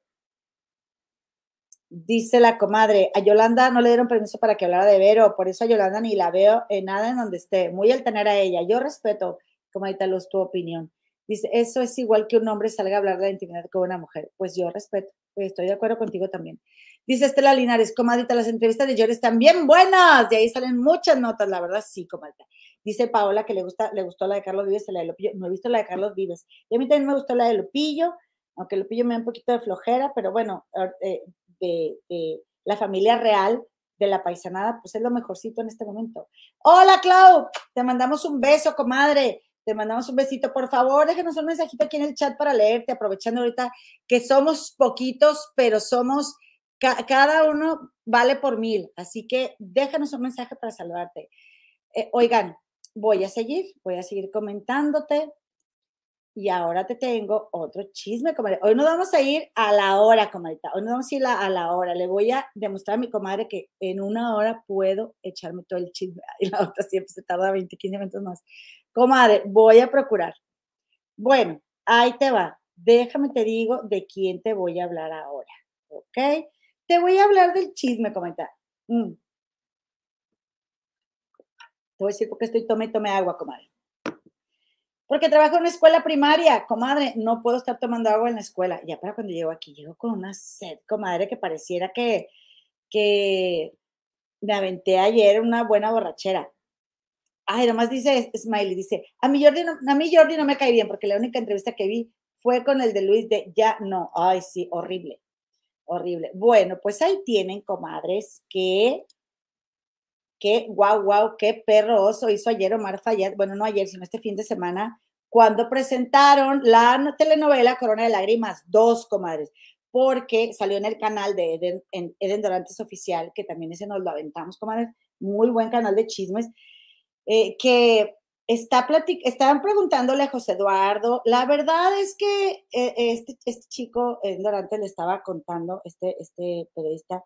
S1: dice la comadre, a Yolanda no le dieron permiso para que hablara de Vero, por eso a Yolanda ni la veo en nada en donde esté. Muy al tener a ella. Yo respeto, como ahorita Luz, tu opinión. Dice, eso es igual que un hombre salga a hablar de la intimidad con una mujer. Pues yo respeto, estoy de acuerdo contigo también. Dice Estela Linares, comadita, las entrevistas de George están bien buenas. De ahí salen muchas notas, la verdad, sí, comadita. Dice Paola que le gusta, le gustó la de Carlos Vives y la de Lupillo. No he visto la de Carlos Vives. Y a mí también me gustó la de Lupillo, aunque Lupillo me da un poquito de flojera, pero bueno, eh, de, la familia real de la paisanada, pues es lo mejorcito en este momento. Hola, Clau, te mandamos un beso, comadre. Te mandamos un besito. Por favor, déjenos un mensajito aquí en el chat para leerte, aprovechando ahorita que somos poquitos, pero somos cada uno vale por mil, así que déjanos un mensaje para saludarte. Eh, oigan, voy a seguir, voy a seguir comentándote. Y ahora te tengo otro chisme, comadre. Hoy no vamos a ir a la hora, comadita. Hoy no vamos a ir a la hora. Le voy a demostrar a mi comadre que en una hora puedo echarme todo el chisme. Y la otra siempre se tarda 20, 15 minutos más. Comadre, voy a procurar. Bueno, ahí te va. Déjame te digo de quién te voy a hablar ahora. ¿Ok? Te voy a hablar del chisme, comenta. Mm. Te voy a decir porque estoy tome, tome agua, comadre. Porque trabajo en una escuela primaria, comadre. No puedo estar tomando agua en la escuela. Ya para cuando llego aquí, llego con una sed, comadre, que pareciera que, que me aventé ayer una buena borrachera. Ay, nomás dice Smiley, dice, a mí, Jordi no, a mí Jordi no me cae bien porque la única entrevista que vi fue con el de Luis de ya no. Ay, sí, horrible horrible. Bueno, pues ahí tienen, comadres, que, que, guau, guau, qué perro oso hizo ayer Omar Fayad, bueno, no ayer, sino este fin de semana, cuando presentaron la telenovela Corona de Lágrimas, dos comadres, porque salió en el canal de Eden, en Eden Dorantes Oficial, que también ese nos lo aventamos, comadres, muy buen canal de chismes, eh, que está estaban preguntándole a José Eduardo. La verdad es que eh, este, este, chico, Dorante, le estaba contando, este, este periodista,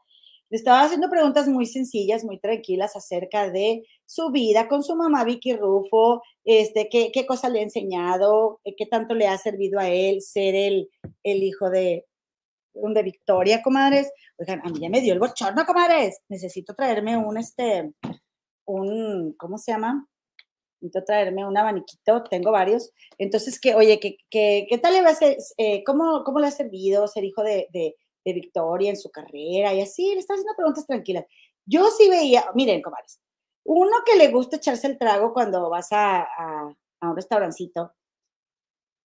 S1: le estaba haciendo preguntas muy sencillas, muy tranquilas acerca de su vida con su mamá Vicky Rufo, este, qué, qué cosa le ha enseñado, eh, qué tanto le ha servido a él ser el, el hijo de, de Victoria, comadres. Oigan, a mí ya me dio el bochorno, comadres. Necesito traerme un, este, un, ¿cómo se llama? necesito traerme un abaniquito, tengo varios. Entonces, que, oye, ¿qué, qué, tal le va a ser, eh, cómo, cómo, le ha servido ser hijo de, de, Victoria en su carrera? Y así, le está haciendo preguntas tranquilas. Yo sí veía, miren, comadres, uno que le gusta echarse el trago cuando vas a, a, un restaurancito,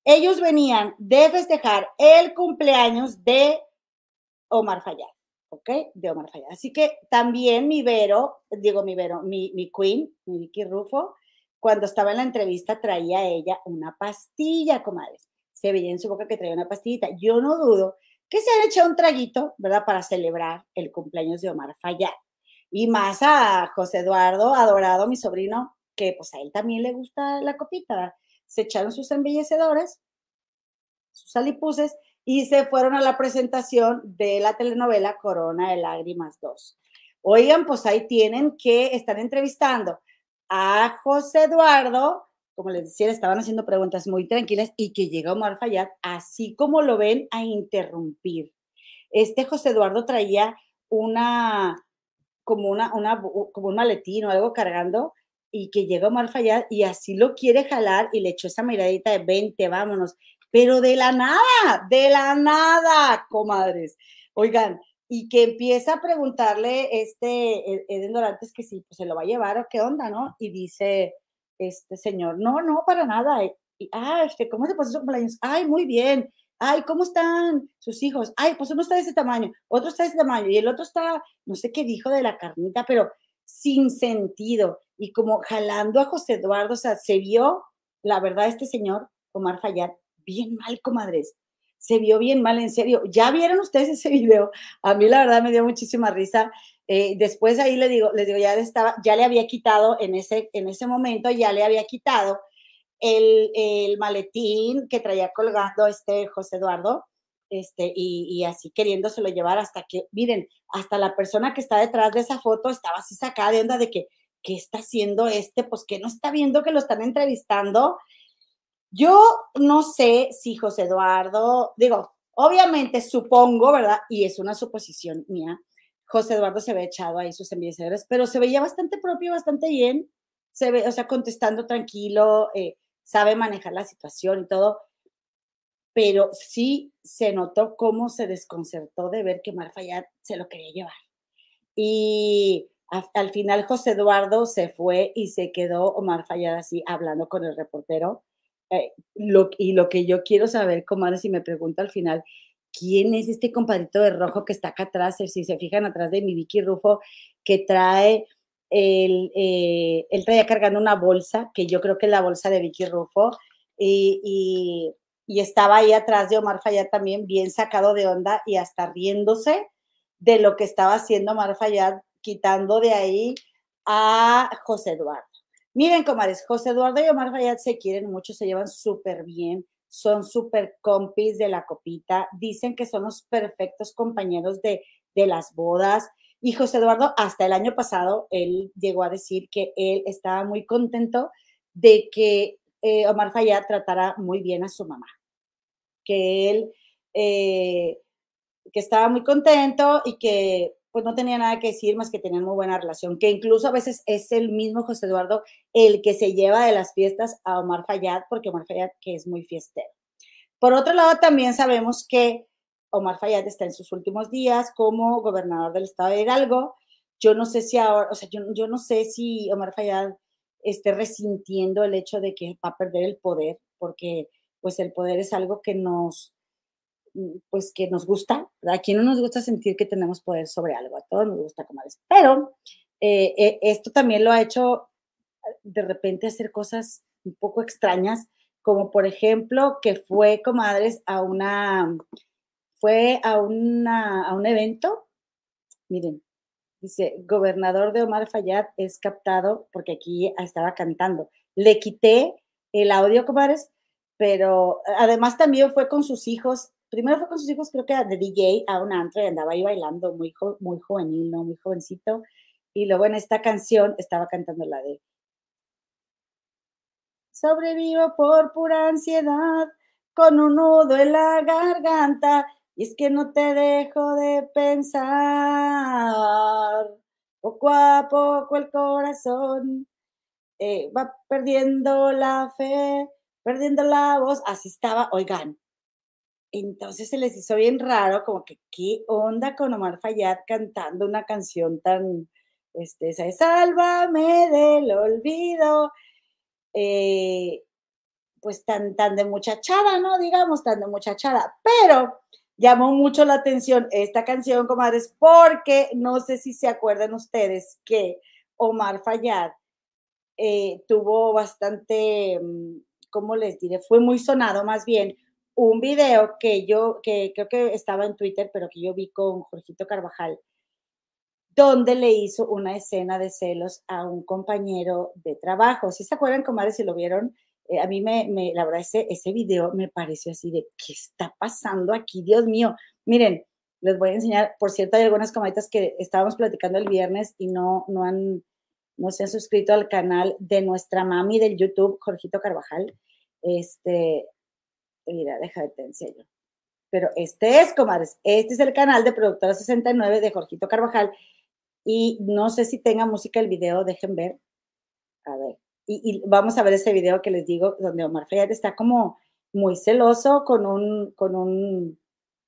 S1: ellos venían de festejar el cumpleaños de Omar Fayad. ¿Ok? De Omar Fayad. Así que también mi Vero, digo mi Vero, mi, mi Queen, mi Vicky Rufo, cuando estaba en la entrevista traía ella una pastilla, comadres. Se veía en su boca que traía una pastillita. Yo no dudo que se haya echado un traguito, ¿verdad? Para celebrar el cumpleaños de Omar Fayad. Y más a José Eduardo, adorado, mi sobrino, que pues a él también le gusta la copita. Se echaron sus embellecedores, sus alipuses, y se fueron a la presentación de la telenovela Corona de Lágrimas 2. Oigan, pues ahí tienen que estar entrevistando a José Eduardo, como les decía, estaban haciendo preguntas muy tranquilas y que llega Omar Fayad, así como lo ven, a interrumpir. Este José Eduardo traía una, como, una, una, como un maletín o algo cargando y que llega Omar Fayad y así lo quiere jalar y le echó esa miradita de 20, vámonos. Pero de la nada, de la nada, comadres. Oigan, y que empieza a preguntarle este e-, Eden Dorantes que si pues, se lo va a llevar o qué onda, ¿no? Y dice este señor, no, no, para nada. Y, ah, este, ¿cómo se pasó su cumpleaños? Ay, muy bien. Ay, ¿cómo están sus hijos? Ay, pues uno está de ese tamaño, otro está de ese tamaño y el otro está, no sé qué dijo de la carnita, pero sin sentido y como jalando a José Eduardo, o sea, se vio, la verdad, este señor, Omar Fayad, bien mal, comadres se vio bien mal, en serio. ¿Ya vieron ustedes ese video? A mí la verdad me dio muchísima risa. Eh, después ahí le digo, les digo, ya le estaba, ya le había quitado en ese, en ese momento, ya le había quitado el, el maletín que traía colgando este José Eduardo, este, y, y, así queriéndoselo llevar hasta que, miren, hasta la persona que está detrás de esa foto estaba así sacada de onda de que, ¿qué está haciendo este? Pues que no está viendo que lo están entrevistando yo no sé si José Eduardo, digo, obviamente supongo, ¿verdad? Y es una suposición mía. José Eduardo se ve echado ahí sus envieceres, pero se veía bastante propio, bastante bien. Se ve, o sea, contestando tranquilo, eh, sabe manejar la situación y todo, pero sí se notó cómo se desconcertó de ver que Marfa ya se lo quería llevar. Y al final José Eduardo se fue y se quedó Omar Fayad así hablando con el reportero. Eh, y lo que yo quiero saber, comadre, si me pregunta al final, ¿quién es este compadrito de rojo que está acá atrás? Si se fijan atrás de mi Vicky Rufo, que trae, el, eh, él traía cargando una bolsa, que yo creo que es la bolsa de Vicky Rufo, y, y, estaba ahí atrás de Omar Fayad también bien sacado de onda y hasta riéndose de lo que estaba haciendo Omar Fayad quitando de ahí a José Eduardo. Miren, comadres, José Eduardo y Omar Fayad se quieren mucho, se llevan súper bien, son súper compis de la copita, dicen que son los perfectos compañeros de, de las bodas. Y José Eduardo, hasta el año pasado, él llegó a decir que él estaba muy contento de que eh, Omar Fayad tratara muy bien a su mamá, que él, eh, que estaba muy contento y que pues no tenía nada que decir más que tenían muy buena relación, que incluso a veces es el mismo José Eduardo el que se lleva de las fiestas a Omar Fayad, porque Omar Fayad que es muy fiestero. Por otro lado, también sabemos que Omar Fayad está en sus últimos días como gobernador del estado de Hidalgo. Yo no sé si ahora, o sea, yo, yo no sé si Omar Fayad esté resintiendo el hecho de que va a perder el poder, porque pues el poder es algo que nos, pues que nos gusta, ¿verdad? A quien no nos gusta sentir que tenemos poder sobre algo, a todos nos gusta comadres. Pero eh, eh, esto también lo ha hecho de repente hacer cosas un poco extrañas, como por ejemplo que fue comadres a una, fue a, una, a un evento, miren, dice, gobernador de Omar Fayad es captado, porque aquí estaba cantando, le quité el audio, comadres, pero además también fue con sus hijos primero fue con sus hijos, creo que de DJ a un antro y andaba ahí bailando muy, muy juvenil, ¿no? Muy jovencito. Y luego en esta canción estaba cantando la de Sobrevivo por pura ansiedad, con un nudo en la garganta, y es que no te dejo de pensar. Poco a poco el corazón eh, va perdiendo la fe, perdiendo la voz. Así estaba, oigan, entonces se les hizo bien raro, como que, ¿qué onda con Omar Fayad cantando una canción tan, este, esa es Sálvame del olvido, eh, pues tan, tan de muchachada, ¿no? Digamos, tan de muchachada, pero llamó mucho la atención esta canción, comadres, porque no sé si se acuerdan ustedes que Omar Fayad eh, tuvo bastante, mm, ¿cómo les diré? Fue muy sonado más bien un video que yo, que creo que estaba en Twitter, pero que yo vi con Jorgito Carvajal, donde le hizo una escena de celos a un compañero de trabajo. Si se acuerdan, comadres, si lo vieron, eh, a mí me, la verdad, ese, ese video me pareció así de, ¿qué está pasando aquí? Dios mío. Miren, les voy a enseñar, por cierto, hay algunas comaditas que estábamos platicando el viernes y no, no han, no se han suscrito al canal de nuestra mami del YouTube, Jorgito Carvajal. Este, Mira, déjame te enseño. Pero este es, comadres, este es el canal de Productora 69 de Jorgito Carvajal. Y no sé si tenga música el video, dejen ver. A ver. Y, vamos a ver ese video que les digo, donde Omar Fayad está como muy celoso con un, con un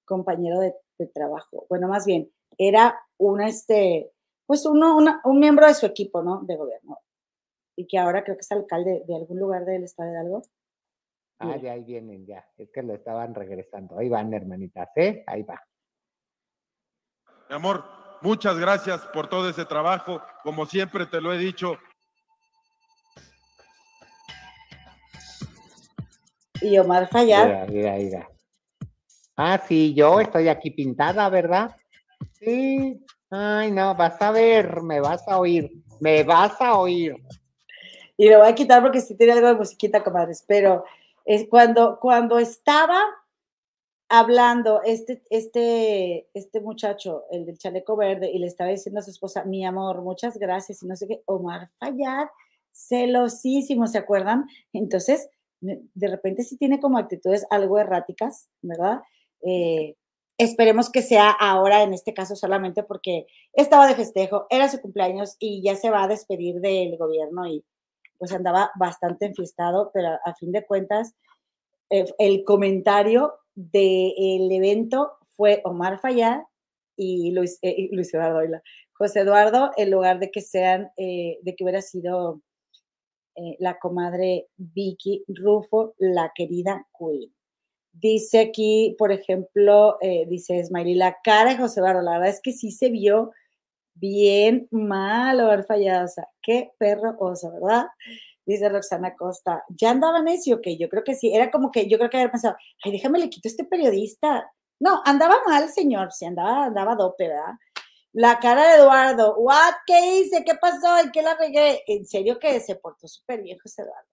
S1: compañero de, trabajo. Bueno, más bien, era un, este, pues uno, un miembro de su equipo, ¿no? De gobierno. Y que ahora creo que es alcalde de algún lugar del estado de algo.
S3: Ah, ya ahí vienen, ya. Es que lo estaban regresando. Ahí van, hermanitas, ¿eh? Ahí va.
S4: Mi amor, muchas gracias por todo ese trabajo. Como siempre te lo he dicho.
S1: Y Omar Fayad.
S3: Mira, mira, mira. Ah, sí, yo estoy aquí pintada, ¿verdad? Sí. Ay, no, vas a ver, me vas a oír, me vas a oír.
S1: Y lo voy a quitar porque sí tiene algo de musiquita, comadres, pero es cuando, cuando estaba hablando este, este, este muchacho, el del chaleco verde, y le estaba diciendo a su esposa, mi amor, muchas gracias, y no sé qué, Omar Fayad, celosísimo, ¿se acuerdan? Entonces, de repente sí tiene como actitudes algo erráticas, ¿verdad? Eh, esperemos que sea ahora, en este caso, solamente porque estaba de festejo, era su cumpleaños y ya se va a despedir del gobierno y pues andaba bastante enfiestado, pero a, fin de cuentas, eh, el comentario del evento fue Omar Fayad y Luis, eh, Luis Eduardo José Eduardo, en lugar de que sean, de que hubiera sido la comadre Vicky Rufo, la querida Queen. Dice aquí, por ejemplo, dice Smiley, la cara de José Eduardo, la verdad es que sí se vio bien mal haber fallado. O sea, qué perro oso, ¿verdad? Dice Roxana Costa. Ya andaba necio, que yo creo que sí. Era como que yo creo que había pensado, ay, déjame le quito a este periodista. No, andaba mal, señor. Sí, andaba, andaba dope, ¿verdad? La cara de Eduardo. ¿What? ¿Qué hice? ¿Qué pasó? ¿En qué la regué? En serio que se portó súper viejo ese Eduardo.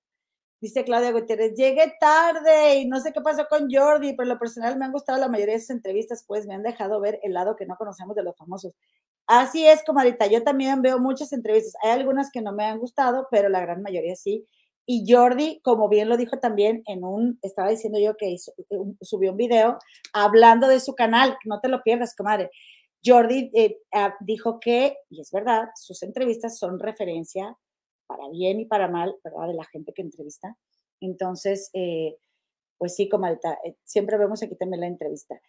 S1: Dice Claudia Gutiérrez, llegué tarde y no sé qué pasó con Jordi, pero en lo personal me han gustado la mayoría de sus entrevistas, pues me han dejado ver el lado que no conocemos de los famosos. Así es, comadita. Yo también veo muchas entrevistas. Hay algunas que no me han gustado, pero la gran mayoría sí. Y Jordi, como bien lo dijo también en un, estaba diciendo yo que subió un video hablando de su canal, no te lo pierdas, comadre. Jordi eh, ah, dijo que, y es verdad, sus entrevistas son referencia para bien y para mal, ¿verdad? De la gente que entrevista. Entonces, eh, pues sí, comadita, eh, siempre vemos aquí también la entrevista.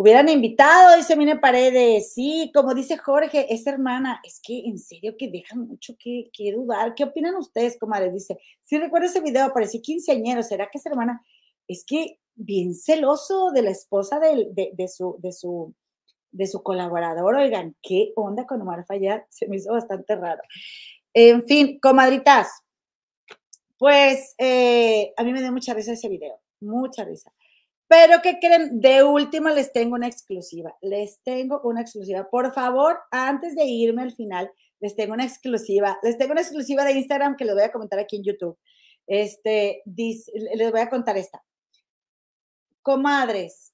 S1: Hubieran invitado, dice Mine Paredes. Sí, como dice Jorge, es hermana. Es que en serio que deja mucho que, dudar. ¿Qué opinan ustedes, comadre? Dice, si recuerdo ese video, apareció quinceañero. ¿Será que es hermana? Es que bien celoso de la esposa de, su, de, su, de su colaborador. Oigan, ¿qué onda con Omar Fayad? Se me hizo bastante raro. En fin, comadritas, pues eh, a mí me dio mucha risa ese video, mucha risa. Pero ¿qué creen? De última les tengo una exclusiva. Les tengo una exclusiva. Por favor, antes de irme al final, les tengo una exclusiva. Les tengo una exclusiva de Instagram que les voy a comentar aquí en YouTube. Este, les voy a contar esta. Comadres,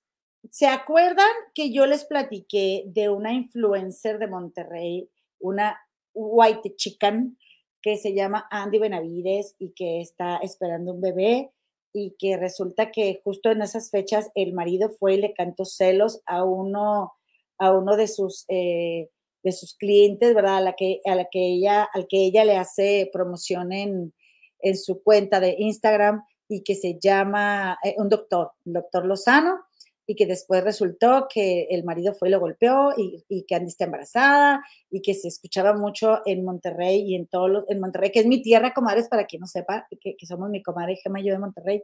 S1: ¿se acuerdan que yo les platiqué de una influencer de Monterrey, una white chicken, que se llama Andy Benavides y que está esperando un bebé? Y que resulta que justo en esas fechas el marido fue y le cantó celos a uno, a uno de sus, eh, de sus clientes, ¿verdad? A la que, a la que ella, al que ella le hace promoción en, en su cuenta de Instagram y que se llama eh, un doctor, doctor Lozano, y que después resultó que el marido fue y lo golpeó y, que Andy está embarazada y que se escuchaba mucho en Monterrey y en todo los, en Monterrey, que es mi tierra, comadres, para quien no sepa, que, que somos mi comadre Gemma y yo de Monterrey,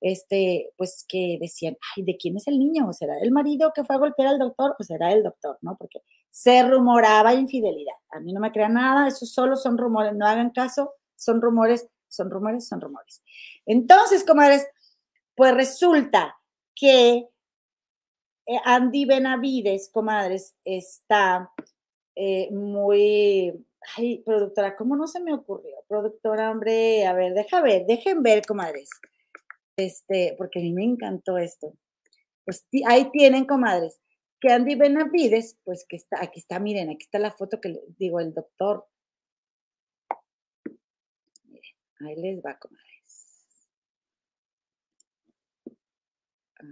S1: este, pues que decían, ay, ¿de quién es el niño? ¿O será el marido que fue a golpear al doctor? ¿O será el doctor? ¿No? Porque se rumoraba infidelidad. A mí no me crea nada, eso solo son rumores, no hagan caso, son rumores, son rumores, son rumores. Entonces, comadres, pues resulta que Andy Benavides, comadres, está eh, muy, ay, productora, ¿cómo no se me ocurrió? Productora, hombre, a ver, deja ver, dejen ver, comadres, este, porque a mí me encantó esto. Pues ahí tienen, comadres, que Andy Benavides, pues que está, aquí está, miren, aquí está la foto que digo, el doctor. Miren, ahí les va, comadres.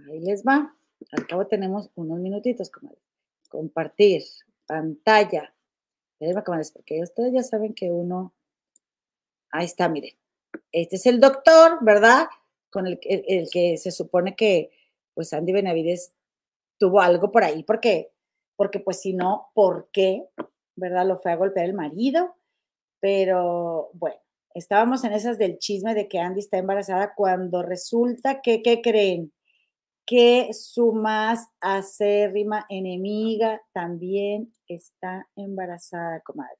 S1: Ahí les va. Al cabo tenemos unos minutitos, comadre. Compartir pantalla. Comadres, porque ustedes ya saben que uno. Ahí está, miren. Este es el doctor, ¿verdad? Con el, el, que se supone que, pues, Andy Benavides tuvo algo por ahí. ¿Por qué? Porque, pues, si no, ¿por qué? ¿Verdad? Lo fue a golpear el marido. Pero, bueno, estábamos en esas del chisme de que Andy está embarazada cuando resulta que, ¿qué creen? Que su más acérrima enemiga también está embarazada, comadres.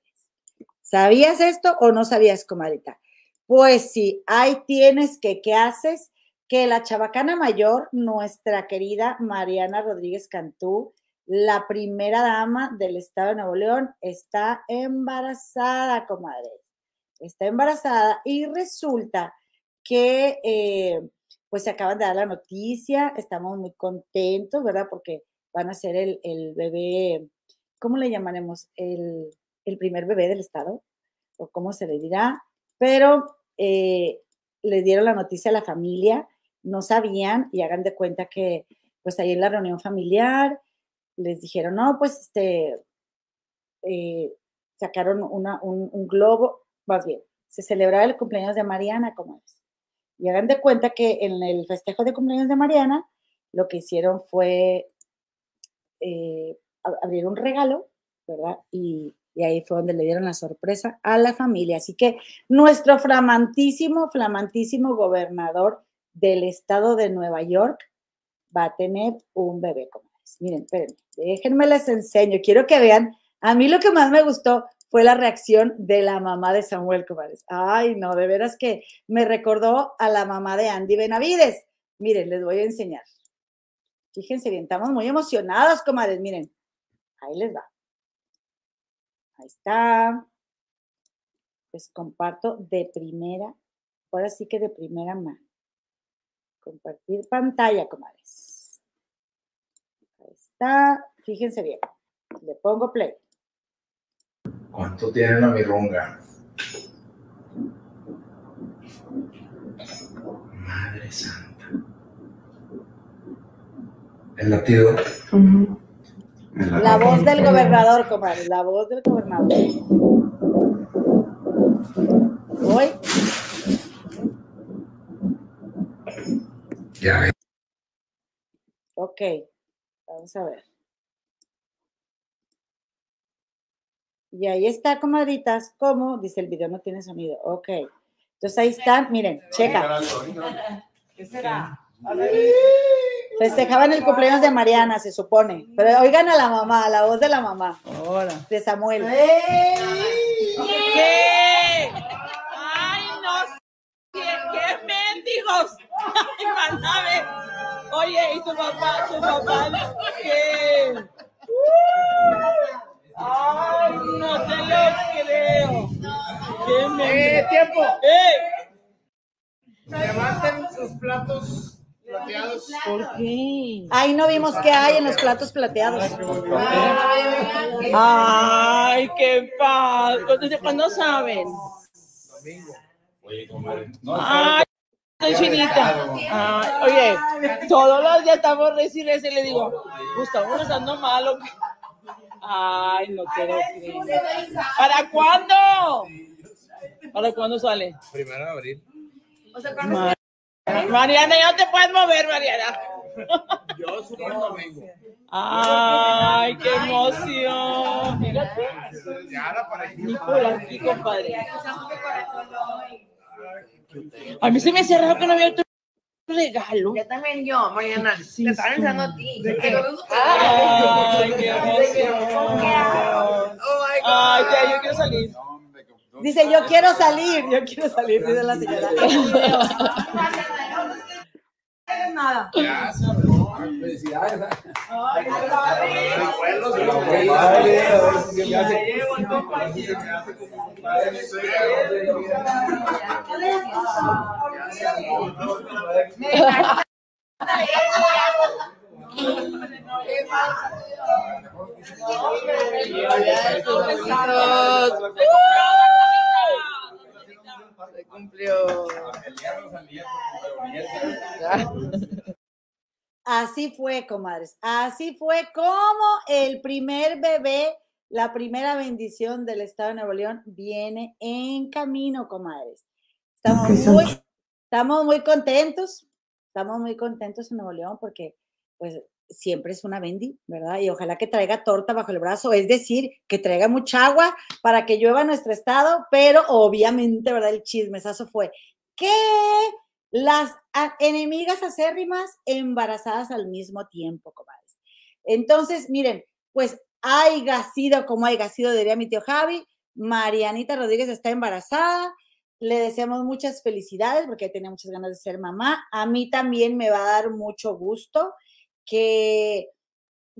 S1: ¿Sabías esto o no sabías, comadita? Pues sí, ahí tienes que, ¿qué haces? Que la chabacana mayor, nuestra querida Mariana Rodríguez Cantú, la primera dama del estado de Nuevo León, está embarazada, comadres. Está embarazada y resulta que eh, pues se acaban de dar la noticia, estamos muy contentos, ¿verdad? Porque van a ser el, bebé, ¿cómo le llamaremos? El, primer bebé del Estado, o cómo se le dirá, pero eh, le dieron la noticia a la familia, no sabían y hagan de cuenta que pues ahí en la reunión familiar les dijeron, no, pues este, eh, sacaron una, un, globo, más bien, se celebraba el cumpleaños de Mariana, como es. Y hagan de cuenta que en el festejo de cumpleaños de Mariana, lo que hicieron fue eh, abrir un regalo, ¿verdad? Y, ahí fue donde le dieron la sorpresa a la familia. Así que nuestro flamantísimo, flamantísimo gobernador del estado de Nueva York va a tener un bebé, como es. Miren, déjenme les enseño. Quiero que vean, a mí lo que más me gustó fue la reacción de la mamá de Samuel Comares. Ay, no, de veras que me recordó a la mamá de Andy Benavides. Miren, les voy a enseñar. Fíjense bien, estamos muy emocionados, comadres. Miren, ahí les va. Ahí está. Les comparto de primera, ahora sí que de primera mano. Compartir pantalla, comadres. Ahí está. Fíjense bien. Le pongo play.
S5: ¿Cuánto tiene una mirunga? Madre santa. El latido. El
S1: La voz del gobernador, comadres. La voz del gobernador. Hoy,
S5: Ya ves.
S1: ok. Vamos a ver. Y ahí está, comadritas, como dice el video, no tiene sonido. Ok. Entonces ahí están, miren, checa.
S6: ¿Qué será?
S1: Festejaban el cumpleaños de Mariana, se supone. Pero oigan a la mamá, la voz de la mamá,
S6: Ahora.
S1: de Samuel.
S6: ¿Qué? ¡Ay, no! ¿Qué, qué mendigos! ¡Ay, a ver! Oye, ¿y tu papá? ¿Tu papá? ¿Qué? ¡Ay, no te lo creo! ¡Qué mendigos!
S7: tiempo!
S6: ¡Eh!
S7: Levanten sus platos plateados.
S6: ¿Por qué?
S1: Ahí no vimos qué hay en los platos plateados.
S6: ¡Ay, qué paz! ¿Desde cuándo saben? Ay, soy chinita. Ay, oye, todos los días estamos recién y le digo, Gustavo, no estando malo. Ay, no creo. ¿Para cuándo? ¿Para cuándo sale?
S7: Primero de abril.
S6: Ma- Mariana, ya no te puedes mover, Mariana.
S7: Yo subo el domingo.
S6: Ay, qué emoción. Fíjate,
S7: Ya la pareja.
S6: ni por aquí, compadre. A mí se me hace raro que no había otro regalo.
S8: Yo también yo, Mariana.
S6: Sí,
S8: te estaba pensando a ti.
S6: Ay, qué emoción.
S8: Oh my God.
S6: Ay, ya, yo quiero salir.
S1: Dice, yo quiero salir, yo quiero salir, dice la señora. Nada.
S7: Ya, Felicidades.
S8: Se cumplió.
S1: Así fue, comadres. Así fue como el primer bebé, la primera bendición del Estado de Nuevo León viene en camino, comadres. Estamos muy, estamos muy contentos, estamos muy contentos en Nuevo León porque pues siempre es una bendi, ¿verdad? Y ojalá que traiga torta bajo el brazo, es decir, que traiga mucha agua para que llueva en nuestro estado, pero obviamente, ¿verdad? El chismesazo fue que las enemigas acérrimas embarazadas al mismo tiempo, comadres. Entonces, miren, pues haya sido como haya sido, diría mi tío Javi, Marianita Rodríguez está embarazada, le deseamos muchas felicidades porque tenía muchas ganas de ser mamá. A mí también me va a dar mucho gusto que,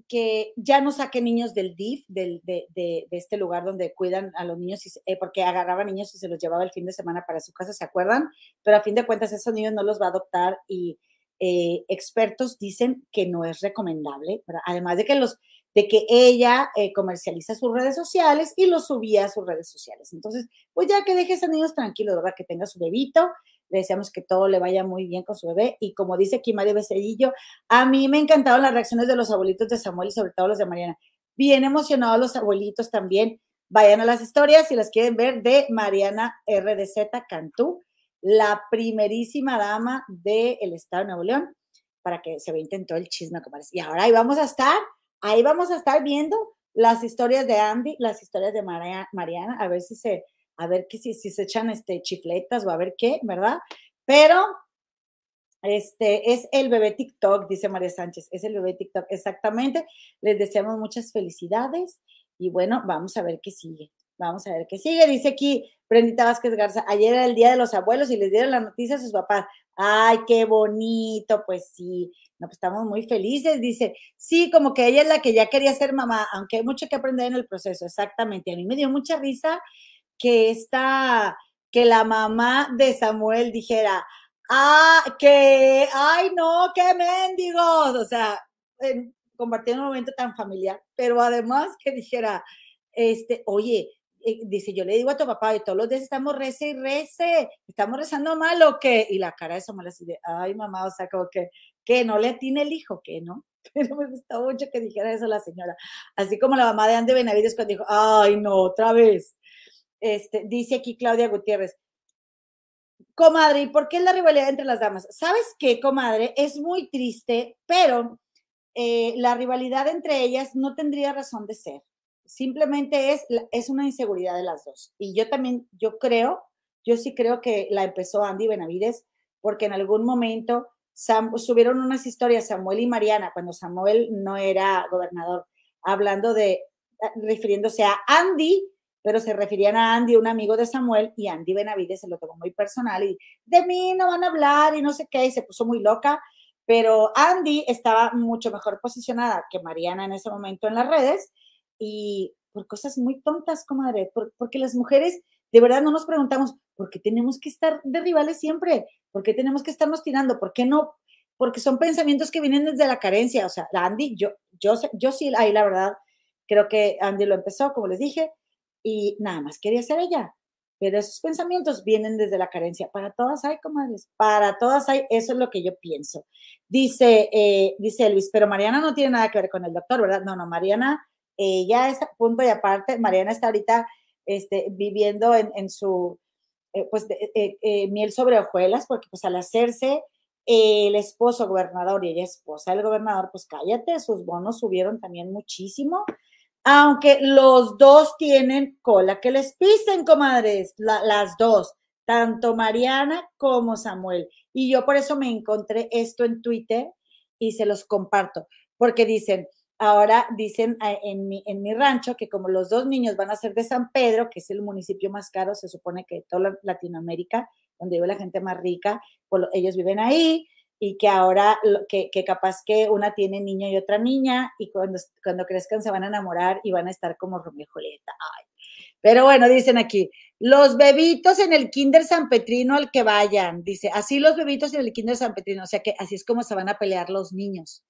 S1: que ya no saque niños del DIF, del, de, de- este lugar donde cuidan a los niños, y eh, porque agarraba niños y se los llevaba el fin de semana para su casa, ¿se acuerdan? Pero a fin de cuentas esos niños no los va a adoptar y eh, expertos dicen que no es recomendable, además de que los de que ella eh, comercializa sus redes sociales y los subía a sus redes sociales. Entonces, pues ya que deje a niños tranquilos, ¿verdad? Que tenga su bebito, le deseamos que todo le vaya muy bien con su bebé. Y como dice aquí Becerillo, a mí me encantaron las reacciones de los abuelitos de Samuel y sobre todo los de Mariana. Bien emocionados los abuelitos también. vayan a las historias si las quieren ver de Mariana RDZ Cantú, la primerísima dama del Estado de Nuevo León, para que se vean todo el chisme, comadres. Y ahora ahí vamos a estar, ahí vamos a estar viendo las historias de Andy, las historias de Maria- Mariana, a ver si se, a ver que si, se echan este chifletas o a ver qué, ¿verdad? Pero este es el bebé TikTok, dice María Sánchez, es el bebé TikTok, exactamente. Les deseamos muchas felicidades y bueno, vamos a ver qué sigue. Vamos a ver qué sigue. Dice aquí Brendita Vázquez Garza, ayer era el día de los abuelos y les dieron la noticia a sus papás. Ay, qué bonito, pues sí. No, pues estamos muy felices. Dice, sí, como que ella es la que ya quería ser mamá, aunque hay mucho que aprender en el proceso, exactamente. A mí me dio mucha risa que esta, que la mamá de Samuel dijera, ah, que, ay, no, qué mendigos. O sea, en, compartiendo un momento tan familiar, pero además que dijera, este, oye, eh, dice, yo le digo a tu papá, y todos los días estamos rece y rece, estamos rezando mal o qué, y la cara de Samuel así de, ay, mamá, o sea, como que, que no le tiene el hijo, que no, pero me gustó mucho que dijera eso la señora, así como la mamá de Andy Benavides cuando dijo, ay, no, otra vez. Este, dice aquí Claudia Gutiérrez, comadre, ¿y por qué es la rivalidad entre las damas? ¿Sabes qué, comadre? Es muy triste, pero eh, la rivalidad entre ellas no tendría razón de ser. Simplemente es, es una inseguridad de las dos. Y yo también, yo creo, yo sí creo que la empezó Andy Benavides, porque en algún momento subieron unas historias, Samuel y Mariana, cuando Samuel no era gobernador, hablando de, refiriéndose a Andy, pero se referían a Andy, un amigo de Samuel, y Andy Benavides se lo tomó muy personal y de mí no van a hablar y no sé qué, y se puso muy loca, pero Andy estaba mucho mejor posicionada que Mariana en ese momento en las redes y por cosas muy tontas, comadre, por- porque las mujeres de verdad no nos preguntamos, ¿por qué tenemos que estar de rivales siempre? ¿Por qué tenemos que estarnos tirando? ¿Por qué no? Porque son pensamientos que vienen desde la carencia. O sea, Andy, yo, yo, yo sí, ahí la verdad, creo que Andy lo empezó, como les dije, y nada más quería ser ella. Pero esos pensamientos vienen desde la carencia. Para todas hay, comadres. Para todas hay. Eso es lo que yo pienso. Dice, eh, dice Luis, pero Mariana no tiene nada que ver con el doctor, ¿verdad? No, no, Mariana, eh, ya está punto y aparte. Mariana está ahorita este, viviendo en, en su, eh, pues, eh, eh, miel sobre hojuelas, porque pues al hacerse el esposo gobernador y ella esposa del gobernador, pues cállate, sus bonos subieron también muchísimo aunque los dos tienen cola que les pisen, comadres, la- las dos, tanto Mariana como Samuel. Y yo por eso me encontré esto en Twitter y se los comparto, porque dicen, ahora dicen ah, en mi, en mi rancho que como los dos niños van a ser de San Pedro, que es el municipio más caro, se supone que de toda Latinoamérica, donde vive la gente más rica, pues lo- ellos viven ahí, y que ahora, que, que capaz que una tiene niño y otra niña, y cuando, cuando crezcan se van a enamorar y van a estar como Romeo y Julieta. Ay. Pero bueno, dicen aquí, los bebitos en el Kinder San Petrino al que vayan, dice, así los bebitos en el Kinder San Petrino, o sea que así es como se van a pelear los niños.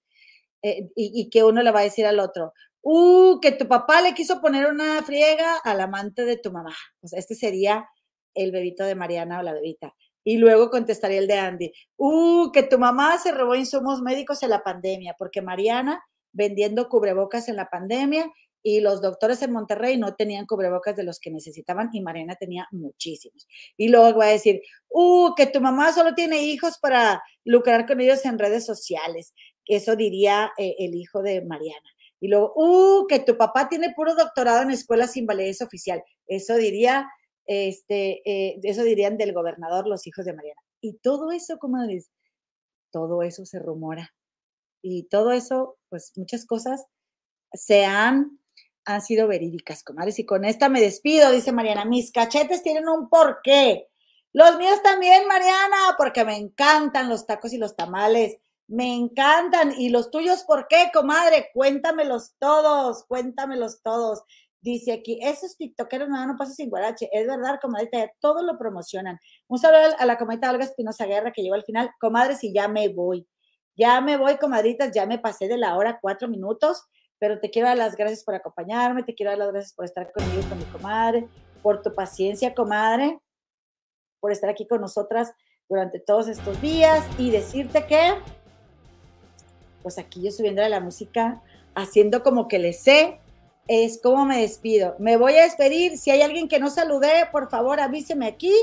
S1: Eh, y, y que uno le va a decir al otro, uh, que tu papá le quiso poner una friega al amante de tu mamá. O sea, este sería el bebito de Mariana o la bebita. Y luego contestaría el de Andy, uh, que tu mamá se robó insumos médicos en la pandemia, porque Mariana vendiendo cubrebocas en la pandemia y los doctores en Monterrey no tenían cubrebocas de los que necesitaban y Mariana tenía muchísimos. Y luego va a decir, uh, que tu mamá solo tiene hijos para lucrar con ellos en redes sociales. Eso diría eh, el hijo de Mariana. Y luego, uh, que tu papá tiene puro doctorado en escuela sin validez oficial. Eso diría, este, eh, eso dirían del gobernador los hijos de Mariana. Y todo eso, comadres, todo eso se rumora. Y todo eso, pues muchas cosas se han, han sido verídicas, comadres. Y con esta me despido, dice Mariana. Mis cachetes tienen un porqué. Los míos también, Mariana, porque me encantan los tacos y los tamales. Me encantan. ¿Y los tuyos por qué, comadre? Cuéntamelos todos, cuéntamelos todos. Dice aquí, esos tiktokeros no, no pasa sin guarache. Es verdad, comadre, todo lo promocionan. Un saludo a la comadita Olga Espinosa Guerra que llegó al final. Comadres, y ya me voy. Ya me voy, comadritas, ya me pasé de la hora cuatro minutos, pero te quiero dar las gracias por acompañarme, te quiero dar las gracias por estar conmigo, con mi comadre, por tu paciencia, comadre, por estar aquí con nosotras durante todos estos días y decirte que, pues aquí yo subiéndole la música, haciendo como que le sé, es como me despido. Me voy a despedir. Si hay alguien que no saludé, por favor avíseme aquí.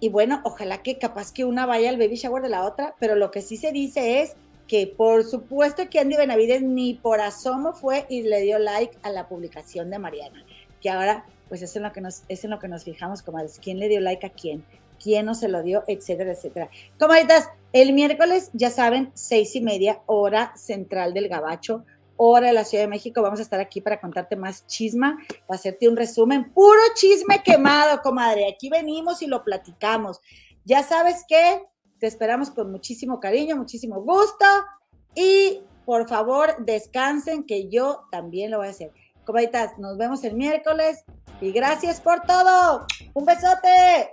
S1: Y bueno, ojalá que capaz que una vaya al baby shower de la otra, pero lo que sí se dice es que por supuesto que Andy Benavides ni por asomo fue y le dio like a la publicación de Mariana, que ahora pues es en lo que nos, es en lo que nos fijamos, como es quién le dio like a quién, quién no se lo dio, etcétera, etcétera. Comaditas, el miércoles, ya saben, seis y media, hora central del Gabacho, hora de la Ciudad de México. Vamos a estar aquí para contarte más chisma, para hacerte un resumen. Puro chisme quemado, comadre. Aquí venimos y lo platicamos. Ya sabes que te esperamos con muchísimo cariño, muchísimo gusto. Y por favor, descansen, que yo también lo voy a hacer. Comaditas, nos vemos el miércoles y gracias por todo. Un besote.